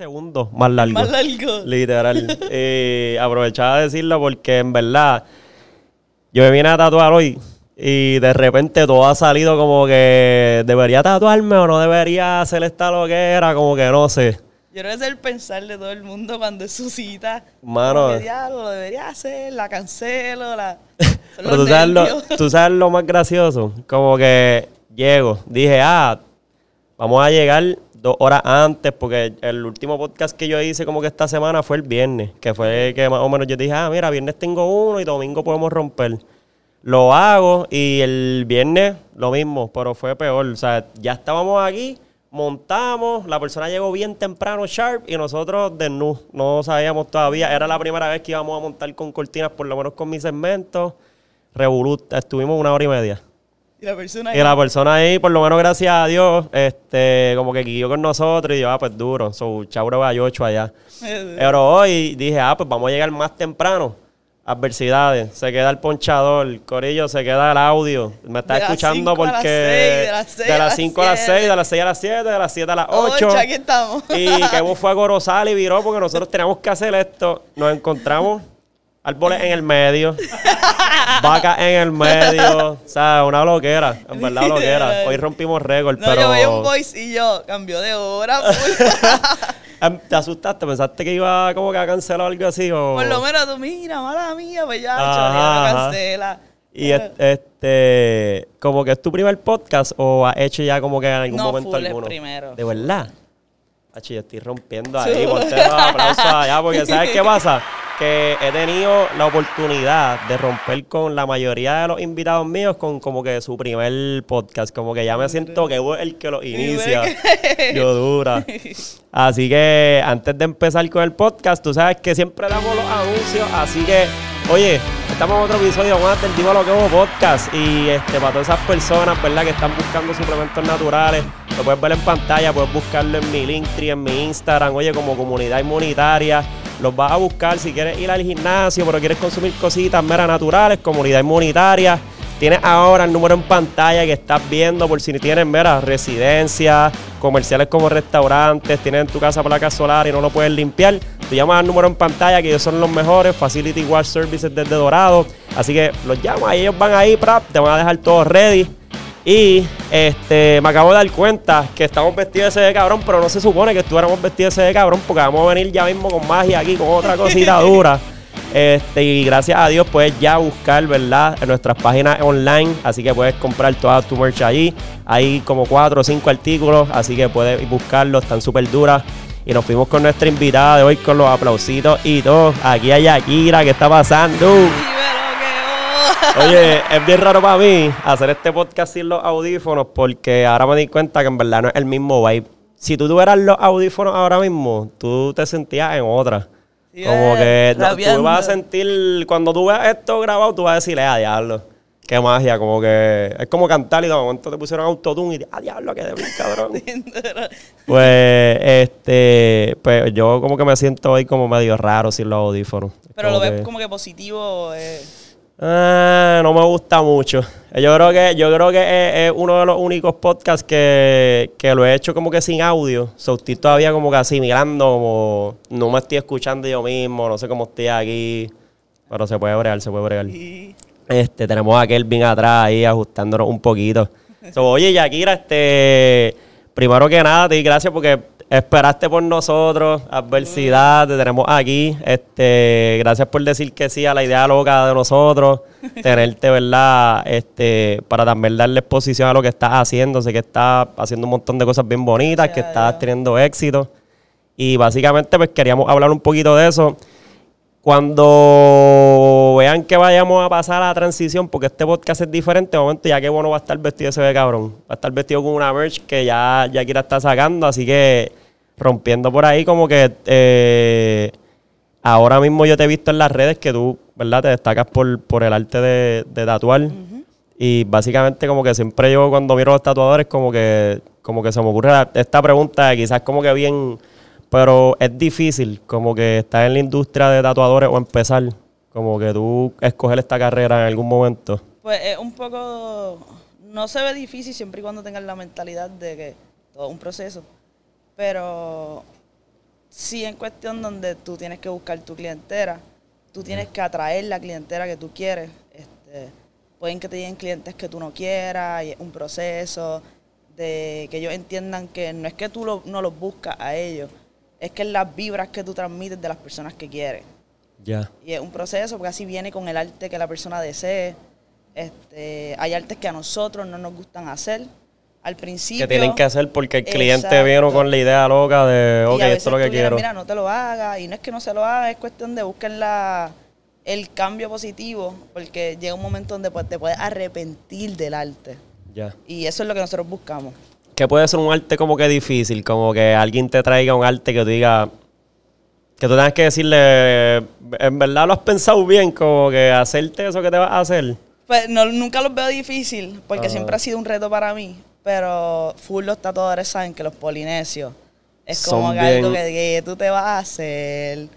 segundo más largo. Más largo. Literal. Eh, aprovechaba de decirlo porque en verdad yo me vine a tatuar hoy y de repente todo ha salido como que debería tatuarme o no debería hacer esta loquera, como que no sé. Yo creo que es el pensar de todo el mundo cuando es su cita. Mano. "Diablo, lo debería hacer, la cancelo, la... Pero los tú sabes, lo, tú sabes lo más gracioso. Como que llego, dije, ah, vamos a llegar dos horas antes, porque el último podcast que yo hice como que esta semana fue el viernes, que fue que más o menos yo dije, ah, mira, viernes tengo uno y domingo podemos romper. Lo hago y el viernes lo mismo, pero fue peor. O sea, ya estábamos aquí, montamos, la persona llegó bien temprano, sharp, y nosotros desnudos. No sabíamos todavía. Era la primera vez que íbamos a montar con cortinas, por lo menos con mi segmento. Revolut, estuvimos una hora y media. Y la persona... Y la persona ahí, por lo menos gracias a Dios, este, como que guió con nosotros y yo, ah, pues duro. So, chauro a ocho allá. Pero hoy dije, ah, pues vamos a llegar más temprano. Adversidades, se queda el ponchador, Corillo, se queda el audio. Me está De escuchando porque. seis, de las seis de a las las 5 a las siete. 6, de las 6 a las 7, de las 7 a las 8. Ocho, aquí estamos. Y que vos fue a Gorosal y viró porque nosotros teníamos que hacer esto. Nos encontramos árboles en el medio, vacas en el medio. O sea, una loquera, en verdad loquera. Hoy rompimos récord, No, pero. yo veía un voice y yo, cambió de hora. ¿Te asustaste? ¿Pensaste que iba como que a cancelar algo así? O... Por lo menos tú, mira, mala mía, pues ya, Ajá, ajá. cancela. Y es- este, como que es tu primer podcast o has hecho ya como que en algún No, momento full es alguno? primero. De verdad. Hachi, yo estoy rompiendo ahí, ponte los aplausos allá, porque ¿sabes qué pasa? Que he tenido la oportunidad de romper con la mayoría de los invitados míos con como que su primer podcast. Como que ya me siento que vos el que lo inicia. Yo dura. Así que antes de empezar con el podcast, tú sabes que siempre damos los anuncios. Así que, oye, estamos en otro episodio más del Digo lo que hubo podcast. Y este, para todas esas personas, ¿verdad? Que están buscando suplementos naturales, lo puedes ver en pantalla, puedes buscarlo en mi Linktree, en mi Instagram, oye, como comunidad inmunitaria. Los vas a buscar si quieres ir al gimnasio, pero quieres consumir cositas meras naturales, comunidad inmunitaria. Tienes ahora el número en pantalla que estás viendo por si tienes, mira, residencias, comerciales como restaurantes, tienes en tu casa placas solar y no lo puedes limpiar. Tú llamas al número en pantalla que ellos son los mejores, Facility Wash Services desde Dorado. Así que los llamas y ellos van ahí, te van a dejar todo ready. Y este, me acabo de dar cuenta que estamos vestidos ese de cabrón, pero no se supone que estuviéramos vestidos ese de cabrón porque vamos a venir ya mismo con magia aquí, con otra cosita dura. Este, y gracias a Dios puedes ya buscar, ¿verdad? En nuestras páginas online. Así que puedes comprar toda tu merch allí. Hay como cuatro o cinco artículos. Así que puedes buscarlos. Están súper duras. Y nos fuimos con nuestra invitada de hoy con los aplausitos y todo. Aquí hay Akira. ¿Qué está pasando? Que Oye, es bien raro para mí hacer este podcast sin los audífonos porque ahora me di cuenta que en verdad no es el mismo vibe. Si tú tuvieras los audífonos ahora mismo, tú te sentías en otra. Como que eh, no, tú vas a sentir, cuando tú veas esto grabado, tú vas a decirle, ah, diablo, qué magia, como que es como cantar y de momento te pusieron autotune y ah, diablo, qué débil, cabrón. pues, este, pues yo como que me siento hoy como medio raro sin los audífonos. Pero Como lo ves que- como que positivo. eh. Ah, no me gusta mucho. Yo creo que, yo creo que es, es uno de los únicos podcasts que, que lo he hecho como que sin audio. So, estoy todavía como que asimilando, como no me estoy escuchando yo mismo, no sé cómo estoy aquí. Pero se puede bregar, se puede bregar. Este, tenemos a Kelvin atrás ahí ajustándonos un poquito. So, oye, Yakira, este, primero que nada, te doy gracias porque esperaste por nosotros, adversidad, te tenemos aquí. Este, gracias por decir que sí a la idea loca de nosotros, tenerte, ¿verdad? Este, para también darle exposición a lo que estás haciendo. Sé que estás haciendo un montón de cosas bien bonitas, que estás teniendo éxito. Y básicamente, pues queríamos hablar un poquito de eso. Cuando vean que vayamos a pasar a la transición, porque este podcast es diferente, de momento ya que bueno va a estar vestido ese de cabrón. Va a estar vestido con una merch que ya, ya Kira está sacando, así que rompiendo por ahí como que eh, ahora mismo yo te he visto en las redes que tú, ¿verdad? Te destacas por, por el arte de, de tatuar. Y básicamente como que siempre yo cuando miro a los tatuadores como que, como que se me ocurre la- esta pregunta, quizás como que bien, pero es difícil como que estar en la industria de tatuadores o empezar Como que tú escoger esta carrera en algún momento. Pues es un poco. No se ve difícil siempre y cuando tengas la mentalidad de que todo es un proceso. Pero sí en cuestión donde tú tienes que buscar tu clientela, tú tienes que atraer la clientela que tú quieres. Este, pueden que te lleguen clientes que tú no quieras, y es un proceso de que ellos entiendan que no es que tú lo- no los buscas a ellos, es que es las vibras que tú transmites de las personas que quieres. Ya. Y es un proceso, porque así viene con el arte que la persona desee. Este, hay artes que a nosotros no nos gustan hacer. Al principio. Que tienen que hacer porque el cliente Exacto. vino con la idea loca de, ok, esto es lo que quiero. Mira, no te lo hagas. Y no es que no se lo haga, es cuestión de buscar la, el cambio positivo. Porque llega un momento donde pues, te puedes arrepentir del arte. Ya. Y eso es lo que nosotros buscamos. Que puede ser un arte como que difícil, como que alguien te traiga un arte que tú digas, que tú tengas que decirle, en verdad lo has pensado bien, como que hacerte eso que te vas a hacer. Pues no, nunca los veo difícil, porque siempre ha sido un reto para mí. Pero full los tatuadores saben que los polinesios es como Son que algo bien- que, tú te vas a hacer.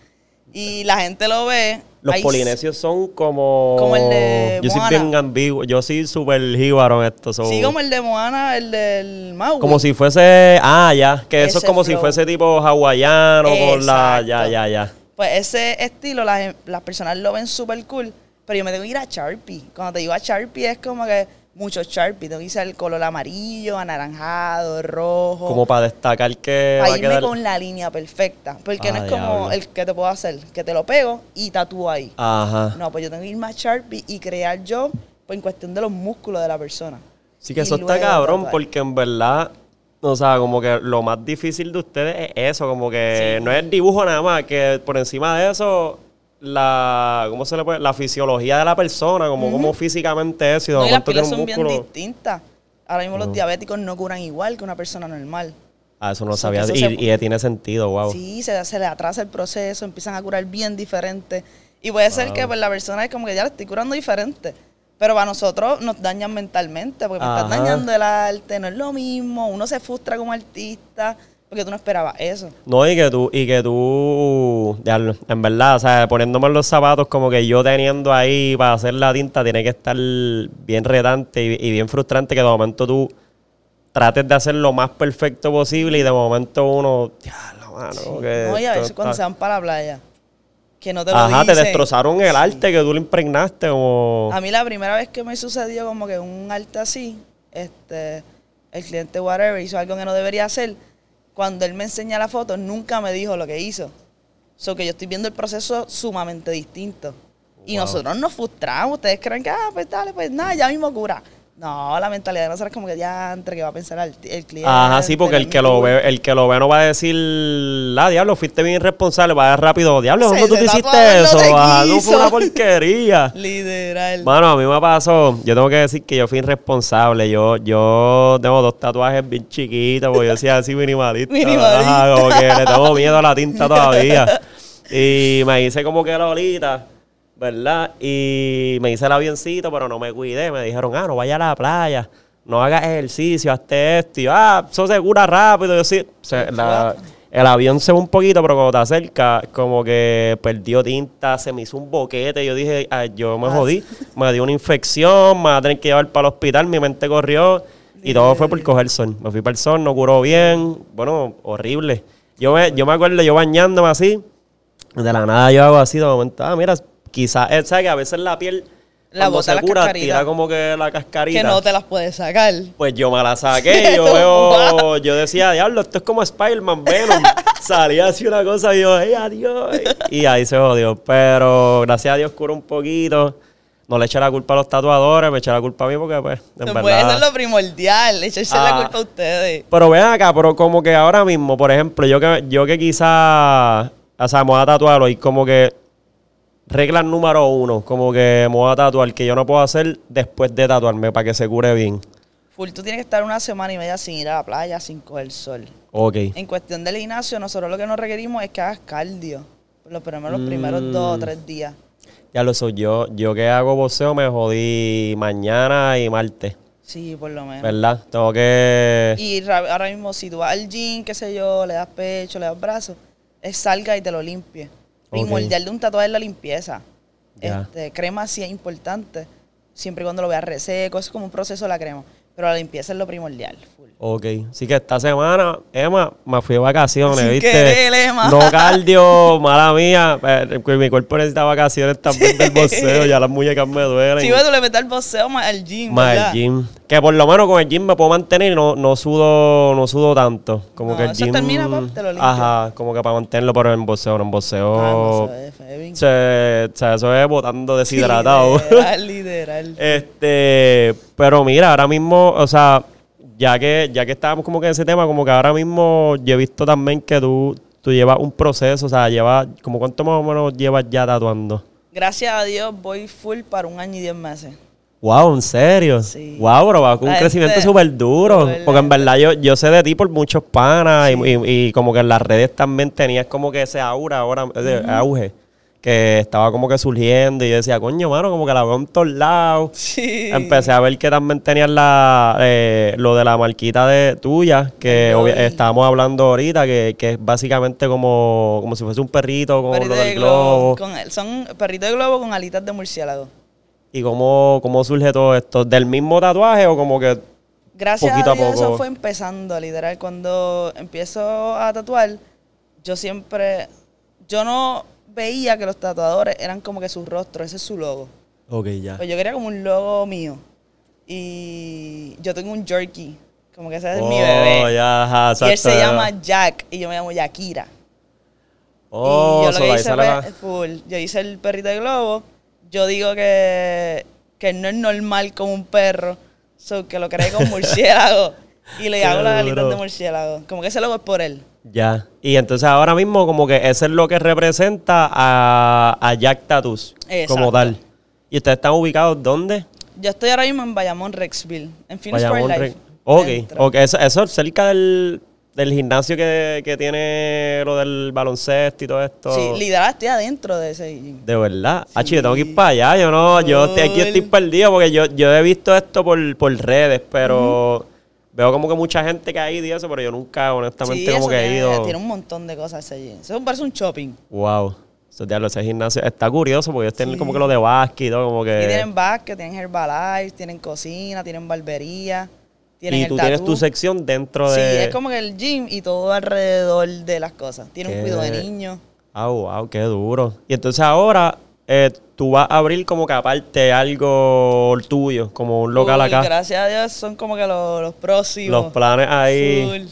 Y la gente lo ve. Los polinesios son como... Como el de Yo soy Moana. bien ambiguo, yo soy súper jíbaro en esto. so- Sí, como el de Moana, el del Maui. Como si fuese... Ah, ya, que eso es Ese como si flow. fuese tipo hawaiano con la... Ya, Exacto. ya, ya. Pues ese estilo, las, las personas lo ven súper cool, pero yo me tengo que ir a Sharpie. Cuando te digo a Sharpie es como que mucho Sharpie. Tengo que irse el color amarillo, anaranjado, rojo. Como para destacar que va para a irme quedar... con la línea perfecta. Porque no Ah, es como el que te puedo hacer, que te lo pego y tatúo ahí. Ajá. No, pues yo tengo que irme a Sharpie y crear yo pues, en cuestión de los músculos de la persona. Sí que Y eso está cabrón porque en verdad, o sea, como que lo más difícil de ustedes es eso, como que no es dibujo nada más, que por encima de eso, la, ¿cómo se le puede? La fisiología de la persona, como, como físicamente es y de No, y las un son bien distintas. Ahora mismo los diabéticos no curan igual que una persona normal. Ah, eso no So sabía. Y, eso se- y tiene sentido, wow. Sí, se, se le atrasa el proceso, empiezan a curar bien diferente. Y puede ser que pues, la persona es como que ya le estoy curando diferente. Pero para nosotros nos dañan mentalmente, porque me estás Ajá. dañando el arte, no es lo mismo. Uno se frustra como artista, porque tú no esperabas eso. No, y que tú, y que tú, en verdad, o sea, poniéndome en los zapatos, como que yo teniendo ahí para hacer la tinta, tiene que estar bien retante y, y bien frustrante que de momento tú trates de hacer lo más perfecto posible y de momento uno, diablo, mano, que no, y a veces cuando se van para la playa, que no te lo Ajá, te dicen. destrozaron el arte que tú le impregnaste como... A mí la primera vez que me sucedió como que un arte así, este, el cliente whatever hizo algo que no debería hacer. Cuando él me enseña la foto, nunca me dijo lo que hizo. So que yo estoy viendo el proceso sumamente distinto. Y nosotros nos frustramos. Ustedes creen que, ah, pues dale, pues nada, ya mismo cura. No, la mentalidad de nosotros es como que ya entre que va a pensar el, el cliente. Ajá, sí, porque el que lo ve, el que lo ve no va a decir, ah, diablo, fuiste bien irresponsable, va a ir rápido, diablo, ¿dónde tú te hiciste eso? Ajá, no fue una porquería. Literal. Mano, a mí me pasó, yo tengo que decir que yo fui irresponsable. Yo, yo tengo dos tatuajes bien chiquitos, porque yo decía así minimalista. Minimalista. Ajá, como que le tengo miedo a la tinta todavía. Y me hice como que la olita, ¿verdad? Y me hice el avioncito, pero no me cuidé. Me dijeron, ah, no vaya a la playa, no hagas ejercicio, hazte esto. Y yo, ah, eso se cura rápido. Yo sí, o sea, la- el avión se ve un poquito, pero cuando te acerca, como que perdió tinta, se me hizo un boquete. Yo dije, ah, yo me jodí, me dio una infección, me va a tener que llevar para el hospital, mi mente corrió. Y todo fue por coger sol. Me fui para el sol, no curó bien. Bueno, horrible. Yo me, yo me acuerdo, yo bañándome así, de la nada yo hago así, de momento, ah, mira, quizás, eh, ¿sabes que a veces la piel, La cuando bota se cura, tira como que la cascarita. que no te las puedes sacar. Pues yo me la saqué yo veo, yo decía, diablo, esto es como Spider-Man Venom. Salía así una cosa y yo, ¡ay, adiós! Y ahí se jodió. Pero gracias a Dios curó un poquito. No le eché la culpa a los tatuadores, me eché la culpa a mí porque, pues, en No verdad... puede ser lo primordial, echarse Ah. la culpa a ustedes. Pero ven acá, pero como que ahora mismo, por ejemplo, yo que, yo que quizá, o sea, me voy a tatuarlo y como que regla número uno, como que me voy a tatuar que yo no puedo hacer después de tatuarme para que se cure bien. Full, tú tienes que estar una semana y media sin ir a la playa, sin coger sol. Ok. En cuestión del gimnasio, nosotros lo que nos requerimos es que hagas cardio. Los primeros Mm. dos o tres días. Ya lo soy yo. Yo que hago boxeo me jodí mañana y martes, Sí, por lo menos. ¿verdad? Tengo que... Y ra- ahora mismo, si tú vas al gym, qué sé yo, le das pecho, le das brazos, es salga y te lo limpie. Primordial de un tatuaje es la limpieza. Este, crema sí es importante, siempre y cuando lo veas reseco, eso es como un proceso de la crema. Pero la limpieza es lo primordial. Ok, así que esta semana, Emma, me fui de vacaciones, Sin ¿viste? querer, Emma. No cardio, mala mía. eh, mi cuerpo necesita vacaciones también del boxeo, ya las muñecas me duelen. Si ves, tú le metes el boxeo más el gym, Más ¿verdad? el gym. Que por lo menos con el gym me puedo mantener y no, no sudo, no sudo tanto. Como No, que el eso gym. termina, pap, te lo limpia. Ajá, como que para mantenerlo, pero en boxeo, no en boxeo. Ah, no, se- o sea, eso es botando deshidratado. Literal, literal. Este, pero mira, ahora mismo, o sea, ya que, ya que estábamos como que en ese tema, como que ahora mismo yo he visto también que tú, tú llevas un proceso, o sea, llevas, como cuánto más o menos llevas ya tatuando. Gracias a Dios voy full para un año y diez meses. Wow, ¿en serio? Sí. Wow, bro, va con un crecimiento súper duro. Verdad. Porque en verdad yo, yo sé de ti por muchos panas y, y- y como que en las redes también tenías como que ese aura ahora, de auge, que estaba como que surgiendo y yo decía, coño, mano, como que la veo en todos lados. Sí. Empecé a ver que también tenías la, eh, lo de la marquita de tuya, que estábamos hablando ahorita, que, que es básicamente como, como si fuese un perrito con Perrito lo de del globo. globo. con son perritos de globo con alitas de murciélago. ¿Y cómo, cómo surge todo esto? ¿Del mismo tatuaje o como que Gracias Poquito a a Dios poco. eso fue empezando, literal. Cuando empiezo a tatuar, yo siempre, yo no veía que los tatuadores eran como que su rostro, ese es su logo. Ok, ya. Pues yo quería como un logo mío. Y yo tengo un jerky, como que ese es mi Oh, bebé. ya, ajá, y él exacto, se llama Jack y yo me llamo Yakira. Oh, y yo lo que hice la- full, yo hice el perrito de globo. Yo digo que, que no es normal como un perro, so que lo creé con murciélago. y le hago las alitas de murciélago. Como que ese logo es por él. Ya. Y entonces ahora mismo como que ese es lo que representa a, a Jack Tattoos como tal. ¿Y ustedes están ubicados dónde? Yo estoy ahora mismo en Bayamón, Rexville, en Phoenix for Bayamón, Life. Re- Ok, Dentro. ok. Eso, eso es cerca del, del gimnasio que, que tiene lo del baloncesto y todo esto. Sí, literal estoy adentro de ese gym. De verdad. Ah, Sí. yo tengo que ir para allá. Yo no, yo estoy, aquí estoy perdido porque yo, yo he visto esto por, por redes, pero veo como que mucha gente que ha ido y eso, pero yo nunca, honestamente, Sí, como que he ido. tiene un montón de cosas ese gym. Eso parece un shopping. Wow. Eso, diablo, ese gimnasio está curioso porque ellos tienen Sí. como que lo de básquet y todo, como que. Y tienen basket, tienen Herbalife, tienen cocina, tienen barbería, tienen y el tú tienes tu sección dentro Sí, de. es como que el gym y todo alrededor de las cosas. Tiene Qué- un cuidado de niños. Ah, wow, qué duro. Y entonces ahora eh, tú vas a abrir como que aparte algo tuyo, como un local acá. Gracias a Dios son como que los, los próximos. Los planes ahí.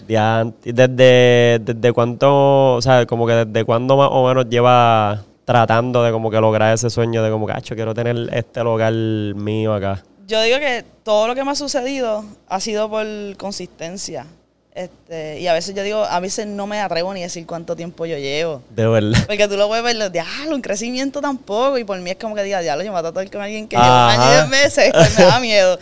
¿Desde, desde cuánto, o sea, como que desde cuándo más o menos llevas tratando de como que lograr ese sueño de como que, "Acho, quiero tener este local mío acá? Yo digo que todo lo que me ha sucedido ha sido por consistencia. Este, y a veces yo digo, a veces no me atrevo ni a decir cuánto tiempo yo llevo. De verdad. Porque tú lo puedes ver, diablo, un crecimiento tampoco. Y por mí es como que diga, diablo, yo me voy a tratar con alguien que lleva un año y Ajá. meses. Pues me da miedo.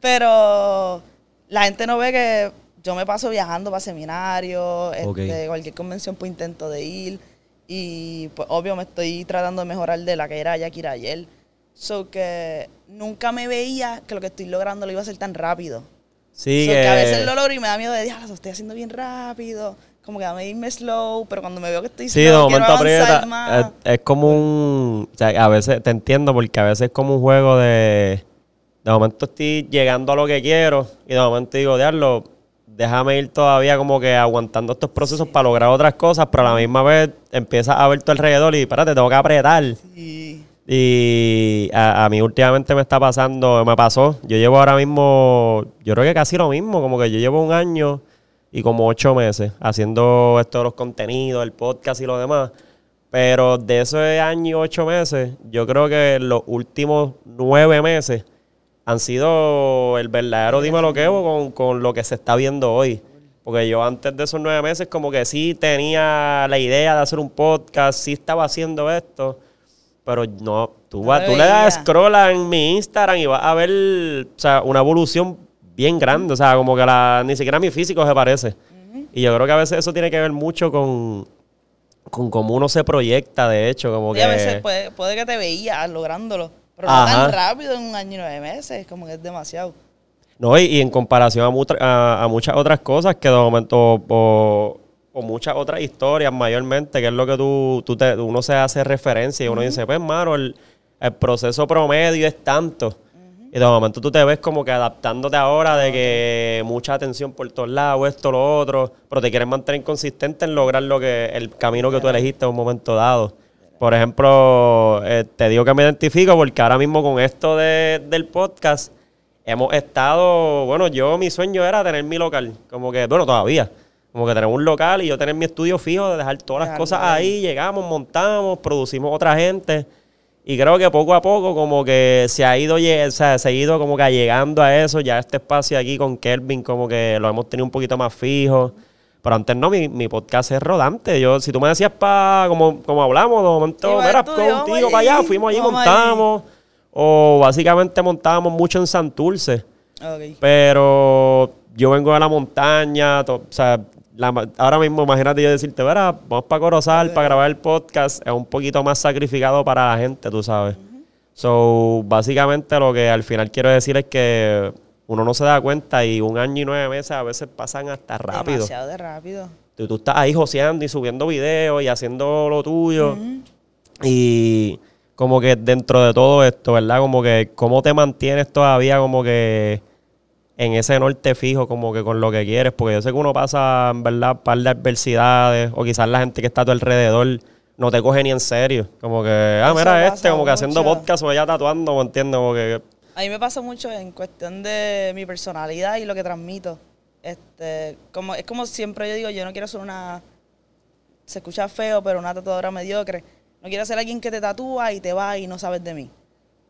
Pero la gente no ve que yo me paso viajando para seminarios, este, cualquier convención pues intento de ir. Y pues obvio me estoy tratando de mejorar de la que era Yakira ayer. So que nunca me veía que lo que estoy logrando lo iba a hacer tan rápido. Sí, So que, a veces lo logro y me da miedo de, diablo, lo estoy haciendo bien rápido. Como que dame irme slow, pero cuando me veo que estoy Sí, de slow, quiero momento avanzar más. Es, es como un. O sea, a veces te entiendo porque a veces es como un juego de. De momento estoy llegando a lo que quiero y de momento digo, diablo, déjame ir todavía como que aguantando estos procesos para lograr otras cosas, pero a la misma vez empiezas a ver tu alrededor y espérate, tengo que apretar. Sí. Y a, a mí últimamente me está pasando, me pasó. Yo llevo ahora mismo, yo creo que casi lo mismo, como que yo llevo un año y como ocho meses haciendo esto de los contenidos, el podcast y lo demás. Pero de ese año y ocho meses, yo creo que los últimos nueve meses han sido el verdadero dime lo que con, con lo que se está viendo hoy. Porque yo antes de esos nueve meses como que sí tenía la idea de hacer un podcast, sí estaba haciendo esto, pero no, tú, No vas, tú le das scroll en mi Instagram y vas a ver o sea, una evolución bien grande. O sea, como que la, ni siquiera mi físico se parece. Y yo creo que a veces eso tiene que ver mucho con, con cómo uno se proyecta, de hecho, como Y que... a veces puede, puede que te veías lográndolo, pero no tan rápido en un año y nueve meses, como que es demasiado. No, y, y en comparación a, mutra- a, a muchas otras cosas que de momento, o, o muchas otras historias mayormente, que es lo que tú, tú te, uno se hace referencia y uno dice, pues, mano, el, el proceso promedio es tanto. Y de momento tú te ves como que adaptándote ahora de que mucha atención por todos lados, esto, lo otro, pero te quieres mantener consistente en lograr lo que el camino que tú elegiste en un momento dado. Por ejemplo, eh, te digo que me identifico porque ahora mismo con esto de- del podcast hemos estado, bueno, yo mi sueño era tener mi local, como que, bueno, todavía, como que tener un local y yo tener mi estudio fijo, de dejar todas las cosas ahí. llegamos, montamos, producimos otra gente. Y creo que poco a poco como que se ha ido, o sea, se ha ido como que llegando a eso. Ya este espacio aquí con Kelvin como que lo hemos tenido un poquito más fijo. Pero antes no, mi, mi podcast es rodante. Yo, si tú me decías pa, como, como hablamos, de momento, mira, contigo para allá, fuimos allí, montamos. O básicamente montábamos mucho en Santurce. Ok. Pero yo vengo de la montaña, to- o sea, la ahora mismo imagínate yo decirte, verá, vamos para Corozal para grabar el podcast, es un poquito más sacrificado para la gente, tú sabes. So, básicamente lo que al final quiero decir es que uno no se da cuenta y un año y nueve meses a veces pasan hasta rápido. Demasiado de rápido. Tú, tú estás ahí joseando y subiendo videos y haciendo lo tuyo. Y como que dentro de todo esto, ¿verdad? Como que cómo te mantienes todavía como que en ese norte fijo, como que con lo que quieres. Porque yo sé que uno pasa, en verdad, un par de adversidades o quizás la gente que está a tu alrededor no te coge ni en serio. Como que, ah, mira este, como que haciendo podcast o ella tatuando, ¿me entiendes? Como que... A mí me pasa mucho en cuestión de mi personalidad y lo que transmito. Este, como, es como siempre yo digo, yo no quiero ser una, se escucha feo, pero una tatuadora mediocre. No quiero ser alguien que te tatúa y te va y no sabes de mí.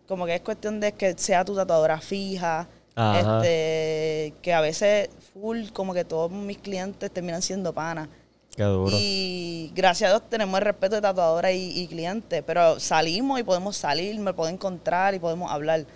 Como que es cuestión de que sea tu tatuadora fija. Este, que a veces full, como que todos mis clientes terminan siendo panas. Qué duro. Y gracias a Dios tenemos el respeto de tatuadora y, y cliente, pero salimos y podemos salir, me puedo encontrar y podemos hablar.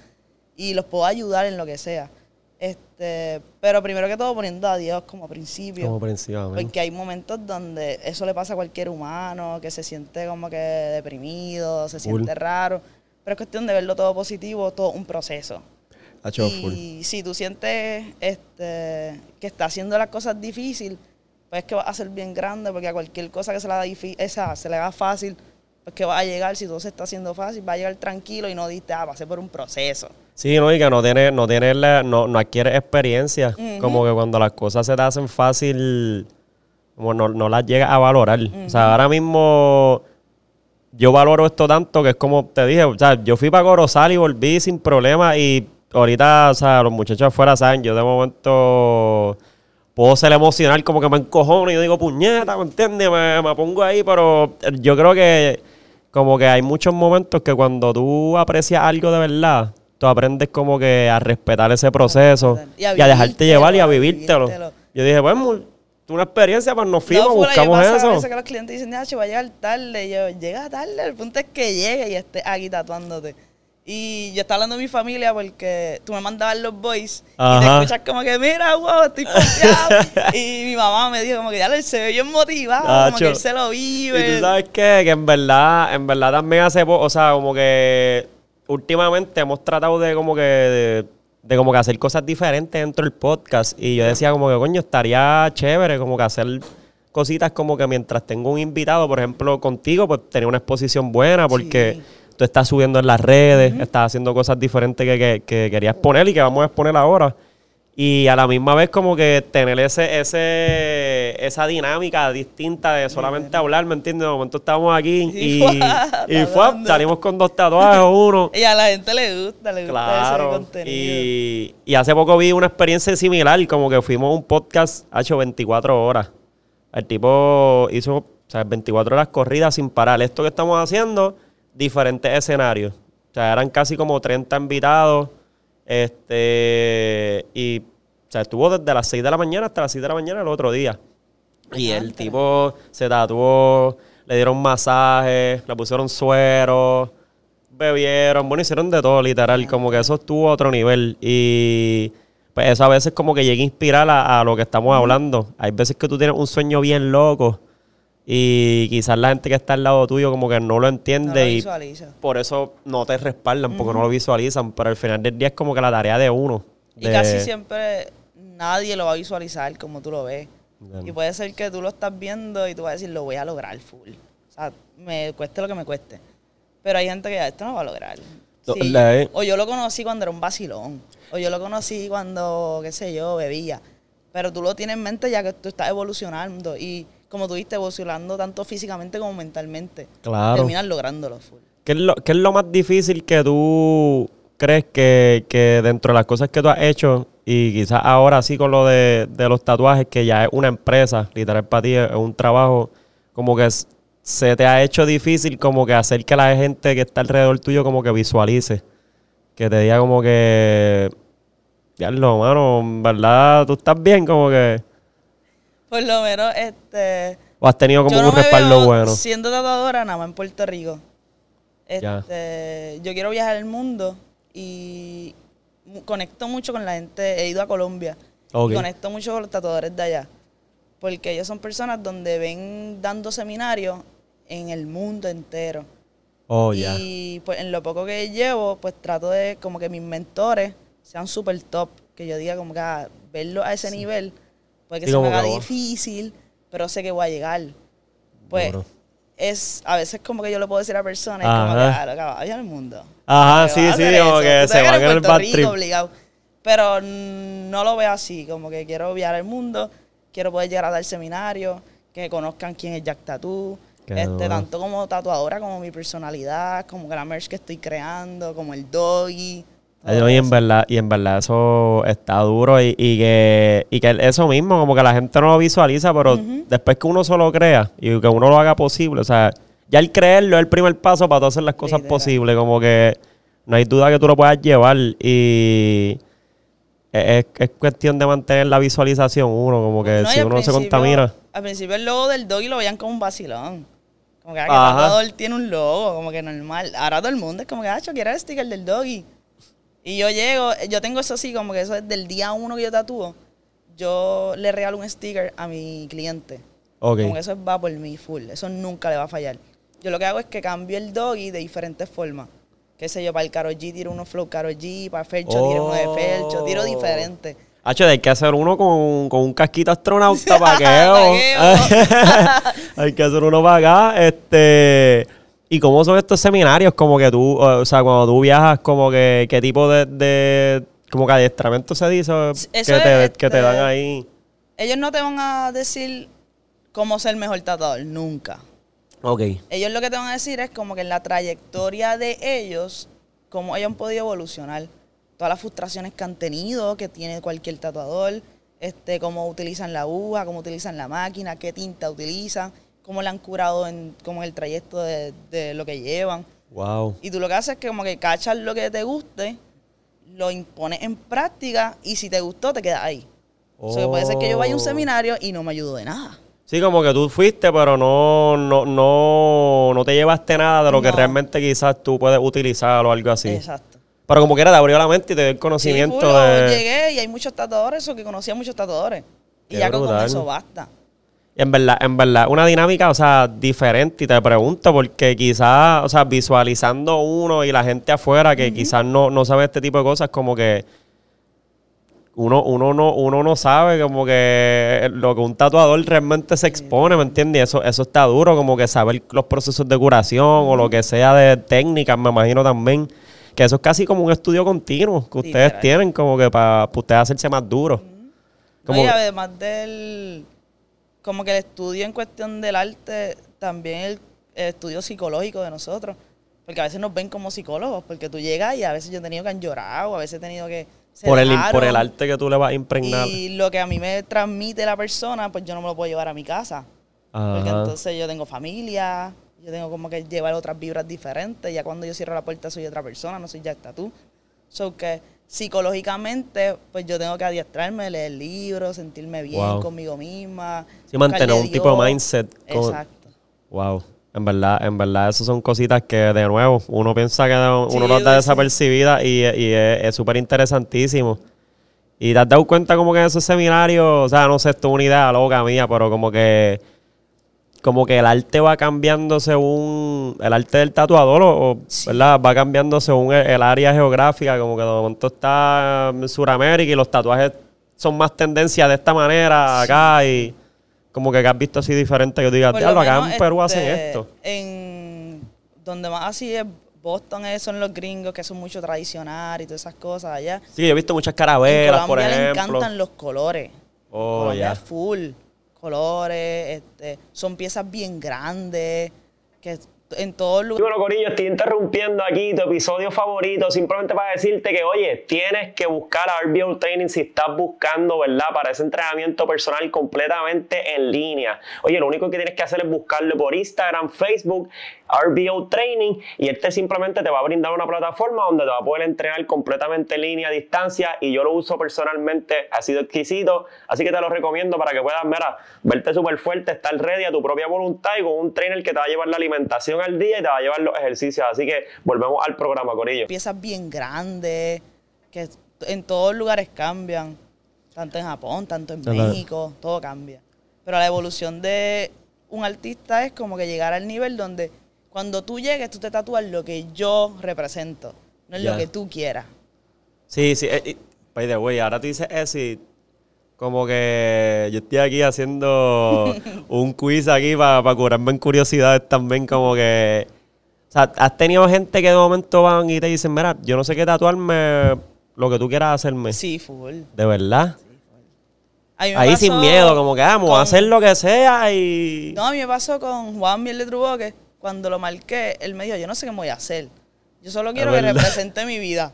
Y los puedo ayudar en lo que sea. Este, pero primero que todo poniendo a Dios como principio. Como principalmente. Porque hay momentos donde eso le pasa a cualquier humano, que se siente como que deprimido, se siente raro. Pero es cuestión de verlo todo positivo, todo un proceso. Y si tú sientes este, que está haciendo las cosas difícil, pues es que va a ser bien grande, porque a cualquier cosa que se le haga, difí- esa, se le haga fácil, pues que va a llegar, si todo se está haciendo fácil, va a llegar tranquilo y no diste, ah, pasé por un proceso. Sí, no, y que no tienes, no tienes la- no, no adquieres experiencia. Como que cuando las cosas se te hacen fácil, como no, no las llegas a valorar. O sea, ahora mismo yo valoro esto tanto que es como te dije, o sea, yo fui para Corozal y volví sin problema y ahorita, o sea, los muchachos afuera saben, yo de momento puedo ser emocional, como que me encojono y yo digo, puñeta, ¿me entiendes? Me, me pongo ahí, pero yo creo que como que hay muchos momentos que cuando tú aprecias algo de verdad, tú aprendes como que a respetar ese proceso Y y a a, dejarte llevar y a a vivírtelo. Yo dije, pues, mu- una experiencia, pues nos fuimos, No, a buscamos A eso. veces que los clientes dicen, "Nacho, va a llegar tarde. Y yo, llega tarde, el punto es que llegue y esté aquí tatuándote. Y yo estaba hablando de mi familia porque tú me mandabas los boys y te escuchas como que, mira, wow, estoy confiado. y mi mamá me dijo como que ya se ve bien motivado, como que él se lo Y vive. tú sabes qué? que en verdad, en verdad también hace o sea, como que últimamente hemos tratado de como que de, de como que hacer cosas diferentes dentro del podcast. Y yo decía como que coño, estaría chévere como que hacer cositas como que mientras tengo un invitado, por ejemplo, contigo, pues tener una exposición buena porque Sí. Tú estás subiendo en las redes, estás haciendo cosas diferentes que, que- que querías poner y que vamos a exponer ahora. Y a la misma vez como que tener ese, ese, esa dinámica distinta de solamente hablar, ¿me entiendes? De momento estamos aquí Y y, fue, salimos con dos tatuajes, uno. Y a la gente le gusta, le gusta ese Claro. contenido. Y, y hace poco vi una experiencia similar, como que fuimos a un podcast, ha hecho 24 horas. El tipo hizo o sea, 24 horas corridas sin parar. Esto que estamos haciendo, diferentes escenarios. O sea, eran casi como 30 invitados. Este, y o sea, estuvo desde las 6 de la mañana hasta las 6 de la mañana el otro día. Y el Diantre. tipo se tatuó, le dieron masajes, le pusieron suero, bebieron, bueno, hicieron de todo, literal. Como que eso estuvo a otro nivel. Y pues eso a veces como que llega a inspirar a, a lo que estamos hablando. Hay veces que tú tienes un sueño bien loco y quizás la gente que está al lado tuyo como que no lo no entiende lo y por eso no te respaldan, porque no lo visualizan. Pero al final del día es como que la tarea de uno. Y casi siempre nadie lo va a visualizar como tú lo ves. Y puede ser que tú lo estás viendo y tú vas a decir, lo voy a lograr full. O sea, me cueste lo que me cueste. Pero hay gente que "Ah, esto no va a lograr. No, Sí. la- O yo lo conocí cuando era un vacilón. O yo lo conocí cuando, qué sé yo, bebía. Pero tú lo tienes en mente ya que tú estás evolucionando. Y como tú viste, evolucionando tanto físicamente como mentalmente. Claro. Terminas lográndolo full. ¿Qué es, lo, qué es lo más difícil que tú crees que, que dentro de las cosas que tú has hecho y quizás ahora sí con lo de, de los tatuajes, que ya es una empresa, literal para ti es un trabajo, como que se te ha hecho difícil como que hacer que la gente que está alrededor tuyo como que visualice, que te diga como que, diablo, mano, en verdad tú estás bien, como que, Por lo menos, este... o has tenido como yo un respaldo veo bueno. siendo tatuadora nada más en Puerto Rico. Ya. Este, yo quiero viajar el mundo y conecto mucho con la gente. He ido a Colombia Ok. y conecto mucho con los tatuadores de allá. Porque ellos son personas donde ven dando seminarios en el mundo entero. Oh, ya. Y pues en lo poco que llevo, pues trato de como que mis mentores sean súper top. Que yo diga como que ah, verlo a ese nivel, puede que Sí, se me que haga difícil, pero sé que voy a llegar. Pues Duro. es, a veces como que yo le puedo decir a personas, es como que, Ajá. ah, loca, vaya al mundo. Ajá, sí, a sí, como que se sabes van en el bad trip. obligado. Pero no lo veo así, como que quiero viajar al mundo, quiero poder llegar a dar seminarios, que conozcan quién es Jack Tattoo, Qué este, duro. tanto como tatuadora, como mi personalidad, como que la merch que estoy creando, como el doggy. Todo y en verdad, y en verdad eso está duro y, y que, y que eso mismo, como que la gente no lo visualiza, pero después que uno se lo crea y que uno lo haga posible, o sea, ya el creerlo es el primer paso para tú hacer las cosas Literal. posibles, como que no hay duda que tú lo puedas llevar y es, es cuestión de mantener la visualización uno, como que No, si uno se contamina. Al principio el logo del doggy lo veían como un vacilón. Como que, ah, que tatuador tiene un logo, como que normal. Ahora todo el mundo es como que, ah, yo quiero el sticker del doggy. Y yo llego, yo tengo eso así, como que eso es del día uno que yo tatúo. Yo le regalo un sticker a mi cliente. Ok. Como que eso va por mí full. Eso nunca le va a fallar. Yo lo que hago es que cambio el doggy de diferentes formas. Qué sé yo, para el Karol G tiro uno flow Karol G, para Fercho tiro uno de Fercho, tiro Oh. diferente. Hacho, hay que hacer uno con, con un casquito astronauta para hay que hacer uno para acá. Este, ¿Y cómo son estos seminarios? Como que tú, o sea, cuando tú viajas, como que, ¿qué tipo de, de como que adiestramiento se dice? Que, te, que te dan ahí. Ellos no te van a decir cómo ser mejor tatuador, nunca. Ok. Ellos lo que te van a decir es como que en la trayectoria de ellos, cómo ellos han podido evolucionar. Todas las frustraciones que han tenido, que tiene cualquier tatuador, este, cómo utilizan la aguja, cómo utilizan la máquina, qué tinta utilizan, cómo la han curado en, como el trayecto de, de lo que llevan. Wow. Y tú lo que haces es que como que cachas lo que te guste, lo impones en práctica y si te gustó te quedas ahí. O sea, que puede ser que yo vaya a un Oh. seminario y no me ayudo de nada. Sí, como que tú fuiste, pero no, no, no, no te llevaste nada de lo que realmente quizás tú puedes utilizar o algo así. Exacto. Pero como quiera te abrió la mente y te dio el Sí, conocimiento full, de... llegué y hay muchos tatuadores, o que conocía muchos tatuadores. Y ya con- eso basta. En verdad, en verdad, una dinámica, o sea, diferente. Y te pregunto, porque quizás, o sea, visualizando uno y la gente afuera que quizás no, no sabe este tipo de cosas, como que uno, uno, no, uno no sabe como que lo que un tatuador realmente se expone, ¿me entiendes? Eso, eso está duro, como que saber los procesos de curación o lo que sea de técnicas, me imagino también. Que eso es casi como un estudio continuo que ustedes tienen, como que para ustedes hacerse más duros. No, Como- y además del. Como que el estudio en cuestión del arte, también el, el estudio psicológico de nosotros. Porque a veces nos ven como psicólogos, porque tú llegas y a veces yo he tenido que han llorado, a veces he tenido que. por el, por el arte que tú le vas a impregnar. Y lo que a mí me transmite la persona, pues yo no me lo puedo llevar a mi casa. Porque entonces yo tengo familia, yo tengo como que llevar otras vibras diferentes. Ya cuando yo cierro la puerta soy otra persona, no soy ya tú. So que psicológicamente, pues yo tengo que adiestrarme, leer libros, sentirme bien Wow. conmigo misma. Sí, mantener un tipo de mindset. Exacto. Wow. En verdad, en verdad, eso son cositas que, de nuevo, uno piensa que uno Sí, las da sí. desapercibidas y, y es es súper interesantísimo. Y te has dado cuenta como que en esos seminarios, o sea, no sé, esto es una idea loca mía, pero como que como que el arte va cambiando según el arte del tatuador, o, ¿verdad? Va cambiando según el, el área geográfica, como que de momento está en Sudamérica y los tatuajes son más tendencia de esta manera acá y como que has visto así diferente que digas, Por lo diablo, acá en Perú hacen este, esto. En donde más así es Boston, son los gringos que son mucho tradicional y todas esas cosas allá. Sí, yo he visto muchas En carabelas, por Colombia le ejemplo. encantan los colores. Oh, Colombia ya. full. Colores, este, son piezas bien grandes, que en todos lugares. bueno, Corillo, estoy interrumpiendo aquí tu episodio favorito simplemente para decirte que, oye, tienes que buscar a RBO Training si estás buscando, ¿verdad? Para ese entrenamiento personal completamente en línea. Oye, lo único que tienes que hacer es buscarlo por Instagram, Facebook, RBO Training, y este simplemente te va a brindar una plataforma donde te va a poder entrenar completamente en línea, a distancia, y yo lo uso personalmente, ha sido exquisito, así que te lo recomiendo para que puedas, mira, verte súper fuerte, estar ready a tu propia voluntad y con un trainer que te va a llevar la alimentación al día y te va a llevar los ejercicios. Así que volvemos al programa, Corillo. piezas bien grandes, que en todos lugares cambian, tanto en Japón, tanto en Claro. México, todo cambia. Pero la evolución de un artista es como que llegar al nivel donde cuando tú llegues, tú te tatúas lo que yo represento, no es lo que tú quieras. Sí, sí. eh, eh, by the way, ahora tú dices eso y como que yo estoy aquí haciendo un quiz aquí para curarme en curiosidades también, como que... O sea, has tenido gente que de momento van y te dicen, mira, yo no sé qué tatuarme, lo que tú quieras hacerme. Sí, full. De verdad. Mí me Ahí sin miedo, como que vamos a hacer lo que sea y... No, a mí me pasó con Juan Miel de Truboque. Cuando lo marqué, él me dijo, yo no sé qué me voy a hacer. Yo solo quiero que represente mi vida.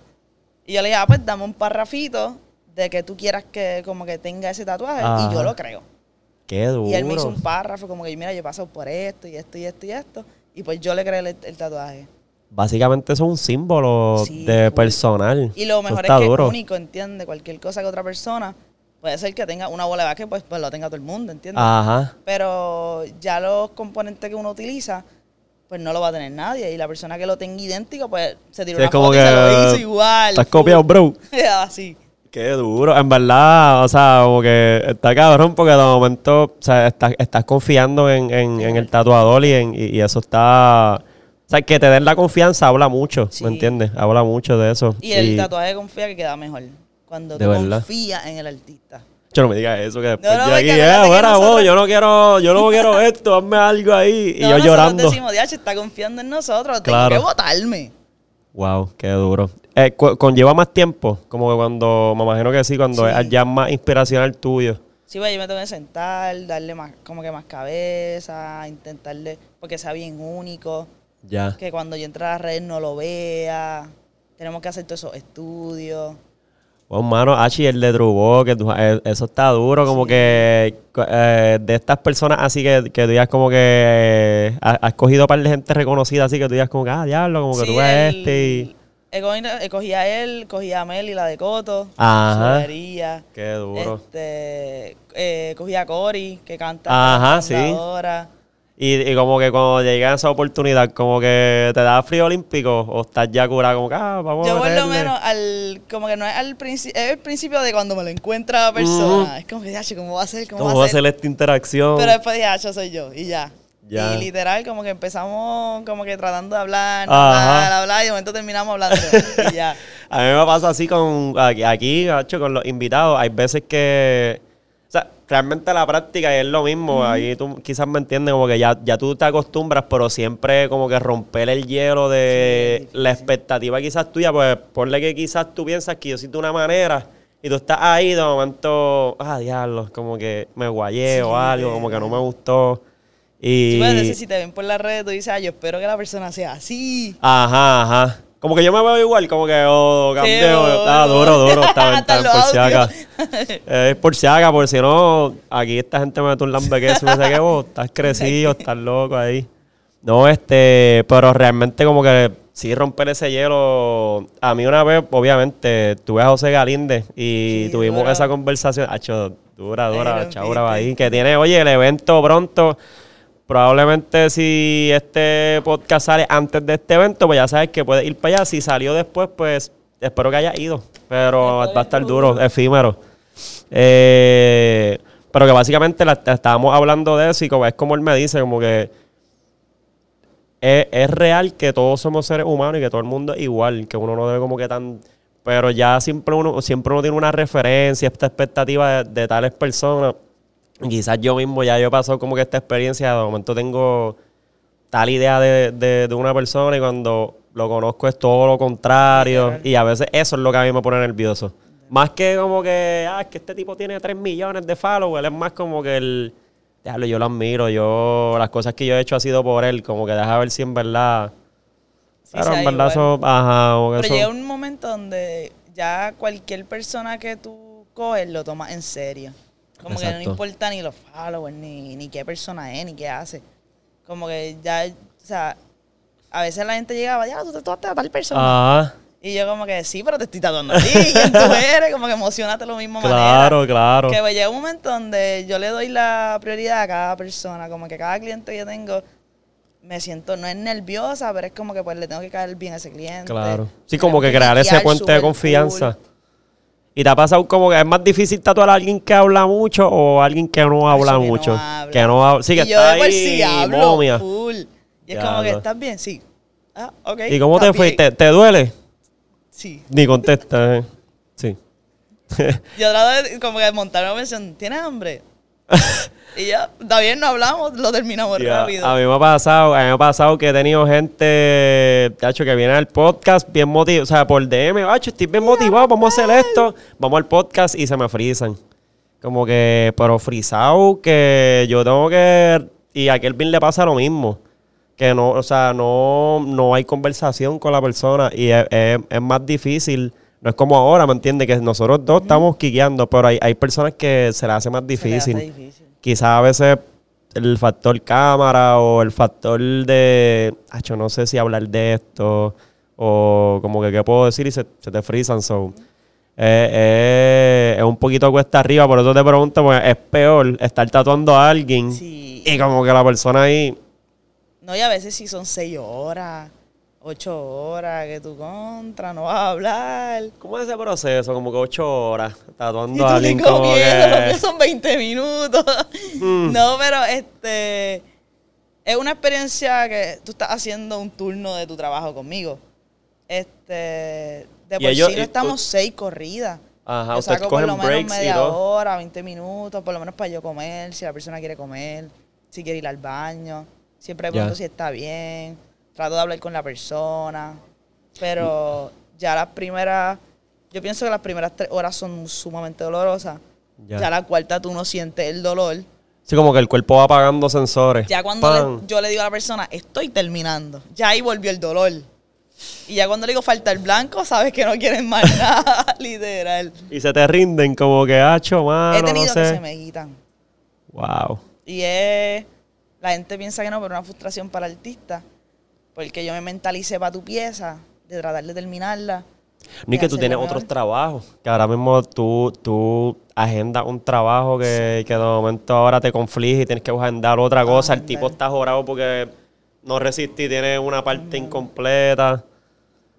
Y yo le dije, ah, pues dame un parrafito de que tú quieras que como que tenga ese tatuaje. Ajá. Y yo lo creo. Qué duro. Y él me hizo un párrafo como que, mira, yo he pasado por esto y esto y esto y esto. Y pues yo le creé el, el tatuaje. Básicamente eso es un símbolo Sí, de personal. Y lo mejor es que duro. es único, ¿entiendes? Cualquier cosa que otra persona, puede ser que tenga una bola de básquet, pues, pues lo tenga todo el mundo, ¿entiendes? Ajá. Pero ya los componentes que uno utiliza, pues no lo va a tener nadie. Y la persona que lo tenga idéntico, pues se tiró Sí, una es como foto que y se lo hizo igual. Estás copiado, bro. Así. Qué duro, en verdad, o sea, como que está cabrón porque de momento, o sea, estás, estás confiando en, en- en el tatuador y, en, y, y eso está, o sea, que te den la confianza habla mucho, Sí. ¿me entiendes? Habla mucho de eso. Y el tatuaje confía que queda mejor. Cuando tú confías en el artista. Yo no me digas eso, que después no, yo aquí, eh, bueno, nosotros- vos, yo no quiero, yo no quiero esto, hazme algo ahí. Y yo llorando. decimos, Diache, está confiando en nosotros, Claro. tengo que votarme. Wow, qué duro. Eh, conlleva más tiempo, como que cuando, me imagino que sí, cuando Sí. es ya más inspiracional tuyo. Sí, pues yo me tengo que sentar, darle más, como que más cabeza, intentarle, porque sea bien único, Ya. que cuando yo entre a las redes no lo vea. Tenemos que hacer todos esos estudios. Bueno, mano, Achi, el de Trubó, que eh, eso está duro, como que eh, de estas personas así que, que tú digas como que has, has cogido un par de gente reconocida, así que tú digas como que, ah, diablo, como que Sí, tú ves el- este y... cogí a él, cogí a Meli, la de Coto, Ajá. Sobería. Qué duro. Este, eh, cogí a Cory, que canta. Ajá, sí. cantadora. Y, y como que cuando llega esa oportunidad, como que te da frío olímpico o estás ya curado, como que, ah, vamos Yo a por lo menos, al, como que no es al principio, es el principio de cuando me lo encuentra la persona. Es como que, "Diache, ¿cómo va a ser? ¿Cómo, ¿Cómo va a ser esta interacción? Pero después ah, yo soy yo, y ya. Ya. Y literal, como que empezamos como que tratando de hablar, hablar, hablar, y de momento terminamos hablando. y ya. A mí me pasa así con aquí, aquí con los invitados. Hay veces que. Realmente la práctica es lo mismo. Ahí tú quizás me entiendes, como que ya, ya tú te acostumbras, pero siempre como que romper el hielo de la expectativa quizás tuya. Pues ponle que quizás tú piensas que yo soy de una manera y tú estás ahí de momento, ah, diablo, como que me guayé Sí, o algo, como que no me gustó. Y. Sí, pues, si te ven por las redes, tú dices, ah, yo espero que la persona sea así. Ajá, ajá. Como que yo me veo igual, como que oh, oh, ah, duro, duro, está los por si acá. Es por si acá, porque si no, aquí esta gente me mete un lambe que eso, no sé qué, vos estás crecido, estás loco ahí. No, este, pero realmente como que sí romper ese hielo. A mí una vez, obviamente, tuve a José Galíndez y Sí, tuvimos esa conversación. Hacho, dura, dura, chaura ahí. Que tiene, oye, el evento pronto. Probablemente si este podcast sale antes de este evento, pues ya sabes que puedes ir para allá. Si salió después, pues espero que haya ido. Pero va a estar duro, duro. efímero. Eh, pero que básicamente la- estábamos hablando de eso y como es como él me dice, como que es, es real que todos somos seres humanos y que todo el mundo es igual, que uno no debe como que tan... Pero ya siempre uno, siempre uno tiene una referencia, esta expectativa de, de tales personas. Quizás yo mismo ya yo he pasado como que esta experiencia, de momento tengo tal idea de, de- de una persona y cuando lo conozco es todo lo contrario. Y a veces eso es lo que a mí me pone nervioso. Más que como que, ah, es que este tipo tiene 3 millones de followers, es más como que el, déjalo, yo lo admiro, yo, las cosas que yo he hecho ha sido por él, como que deja ver si en verdad... Sí, sea en verdad eso, ajá, Pero eso- llega un momento donde ya cualquier persona que tú coges lo tomas en serio. Como que no importa ni los followers, ni, ni qué persona es, ni qué hace. Como que ya, o sea, a veces la gente llegaba, ya, tú te tatuaste a tal persona. Ajá, Y yo como que, sí, pero te estoy tatuando a ti. ¿Quién tú eres? Como que emocionate de la misma claro, manera. claro. Que pues, llega un momento donde yo le doy la prioridad a cada persona. Como que cada cliente que yo tengo, me siento, no es nerviosa, pero es como que pues le tengo que caer bien a ese cliente. Claro. Sí, como que crear ese puente de confianza. cool. ¿Y te ha pasado como que es más difícil tatuar a alguien que habla mucho o a alguien que no habla Eso que no mucho? habla. Que no habla. Sí, que y yo está por ahí sí hablo momia. full. Y es Ya, como que. ¿estás bien? Sí. Ah, ok. ¿Y cómo te ¿estás fue? ¿Te, te duele? Sí. Ni contesta. eh. Sí. Yo trato de como que montar una versión, ¿tienes hambre? y ya, está bien, no hablamos, lo terminamos rápido. A mí me ha pasado, a mí me ha pasado que he tenido gente, tacho, que viene al podcast bien motivado, o sea, por DM, "Acho, estoy bien motivado, vamos a hacer esto, vamos al podcast y se me frisan. Como que, pero frisado, que yo tengo que, y a Kelvin le pasa lo mismo, que no, o sea, no, no hay conversación con la persona y es, es- es más difícil. No es como ahora, ¿me entiendes? Que nosotros dos estamos quiqueando, pero hay, hay personas que se le hace más Se difícil difícil. quizás a veces el factor cámara o el factor de, acho, no sé si hablar de esto o como que qué puedo decir y se, se te frisan. So. Eh, eh, es un poquito cuesta arriba, por eso te pregunto, porque es peor estar tatuando a alguien Sí. y como que la persona ahí... No, y a veces sí son seis horas, ocho horas, que tú contra, no vas a hablar. ¿Cómo es ese proceso? Como que ocho horas Y tatuando tú a alguien tengo como miedo, que... son 20 minutos. Mm. No, pero este es una experiencia que tú estás haciendo un turno de tu trabajo conmigo. Este, de Y por ellos- sí y no tú- estamos seis corridas. Ajá, yo ustedes saco por cogen lo menos breaks y media todo. hora, 20 minutos, por lo menos para yo comer, si la persona quiere comer, si quiere ir al baño. Siempre pregunto si está bien, trato de hablar con la persona. Pero ya las primeras, yo pienso que las primeras tres horas son sumamente dolorosas. Ya. Ya, la cuarta tú no sientes el dolor. Sí, como que el cuerpo va apagando sensores. Ya cuando le- yo le digo a la persona, estoy terminando, ya ahí volvió el dolor. Y ya cuando le digo falta el blanco, sabes que no quieren más nada, literal. Y se te rinden como que, hacho, mano, He tenido no que sé. se me quitan. Wow. Y es, la gente piensa que no, pero es una frustración para el artista. Porque yo me mentalicé para tu pieza, de tratar de terminarla. Ni y que tú tienes otros trabajos. Que ahora mismo tú, tú agendas un trabajo que, que de momento ahora te conflige y tienes que agendar otra cosa. El Agendar. tipo está jorado porque no resiste y tiene una parte incompleta.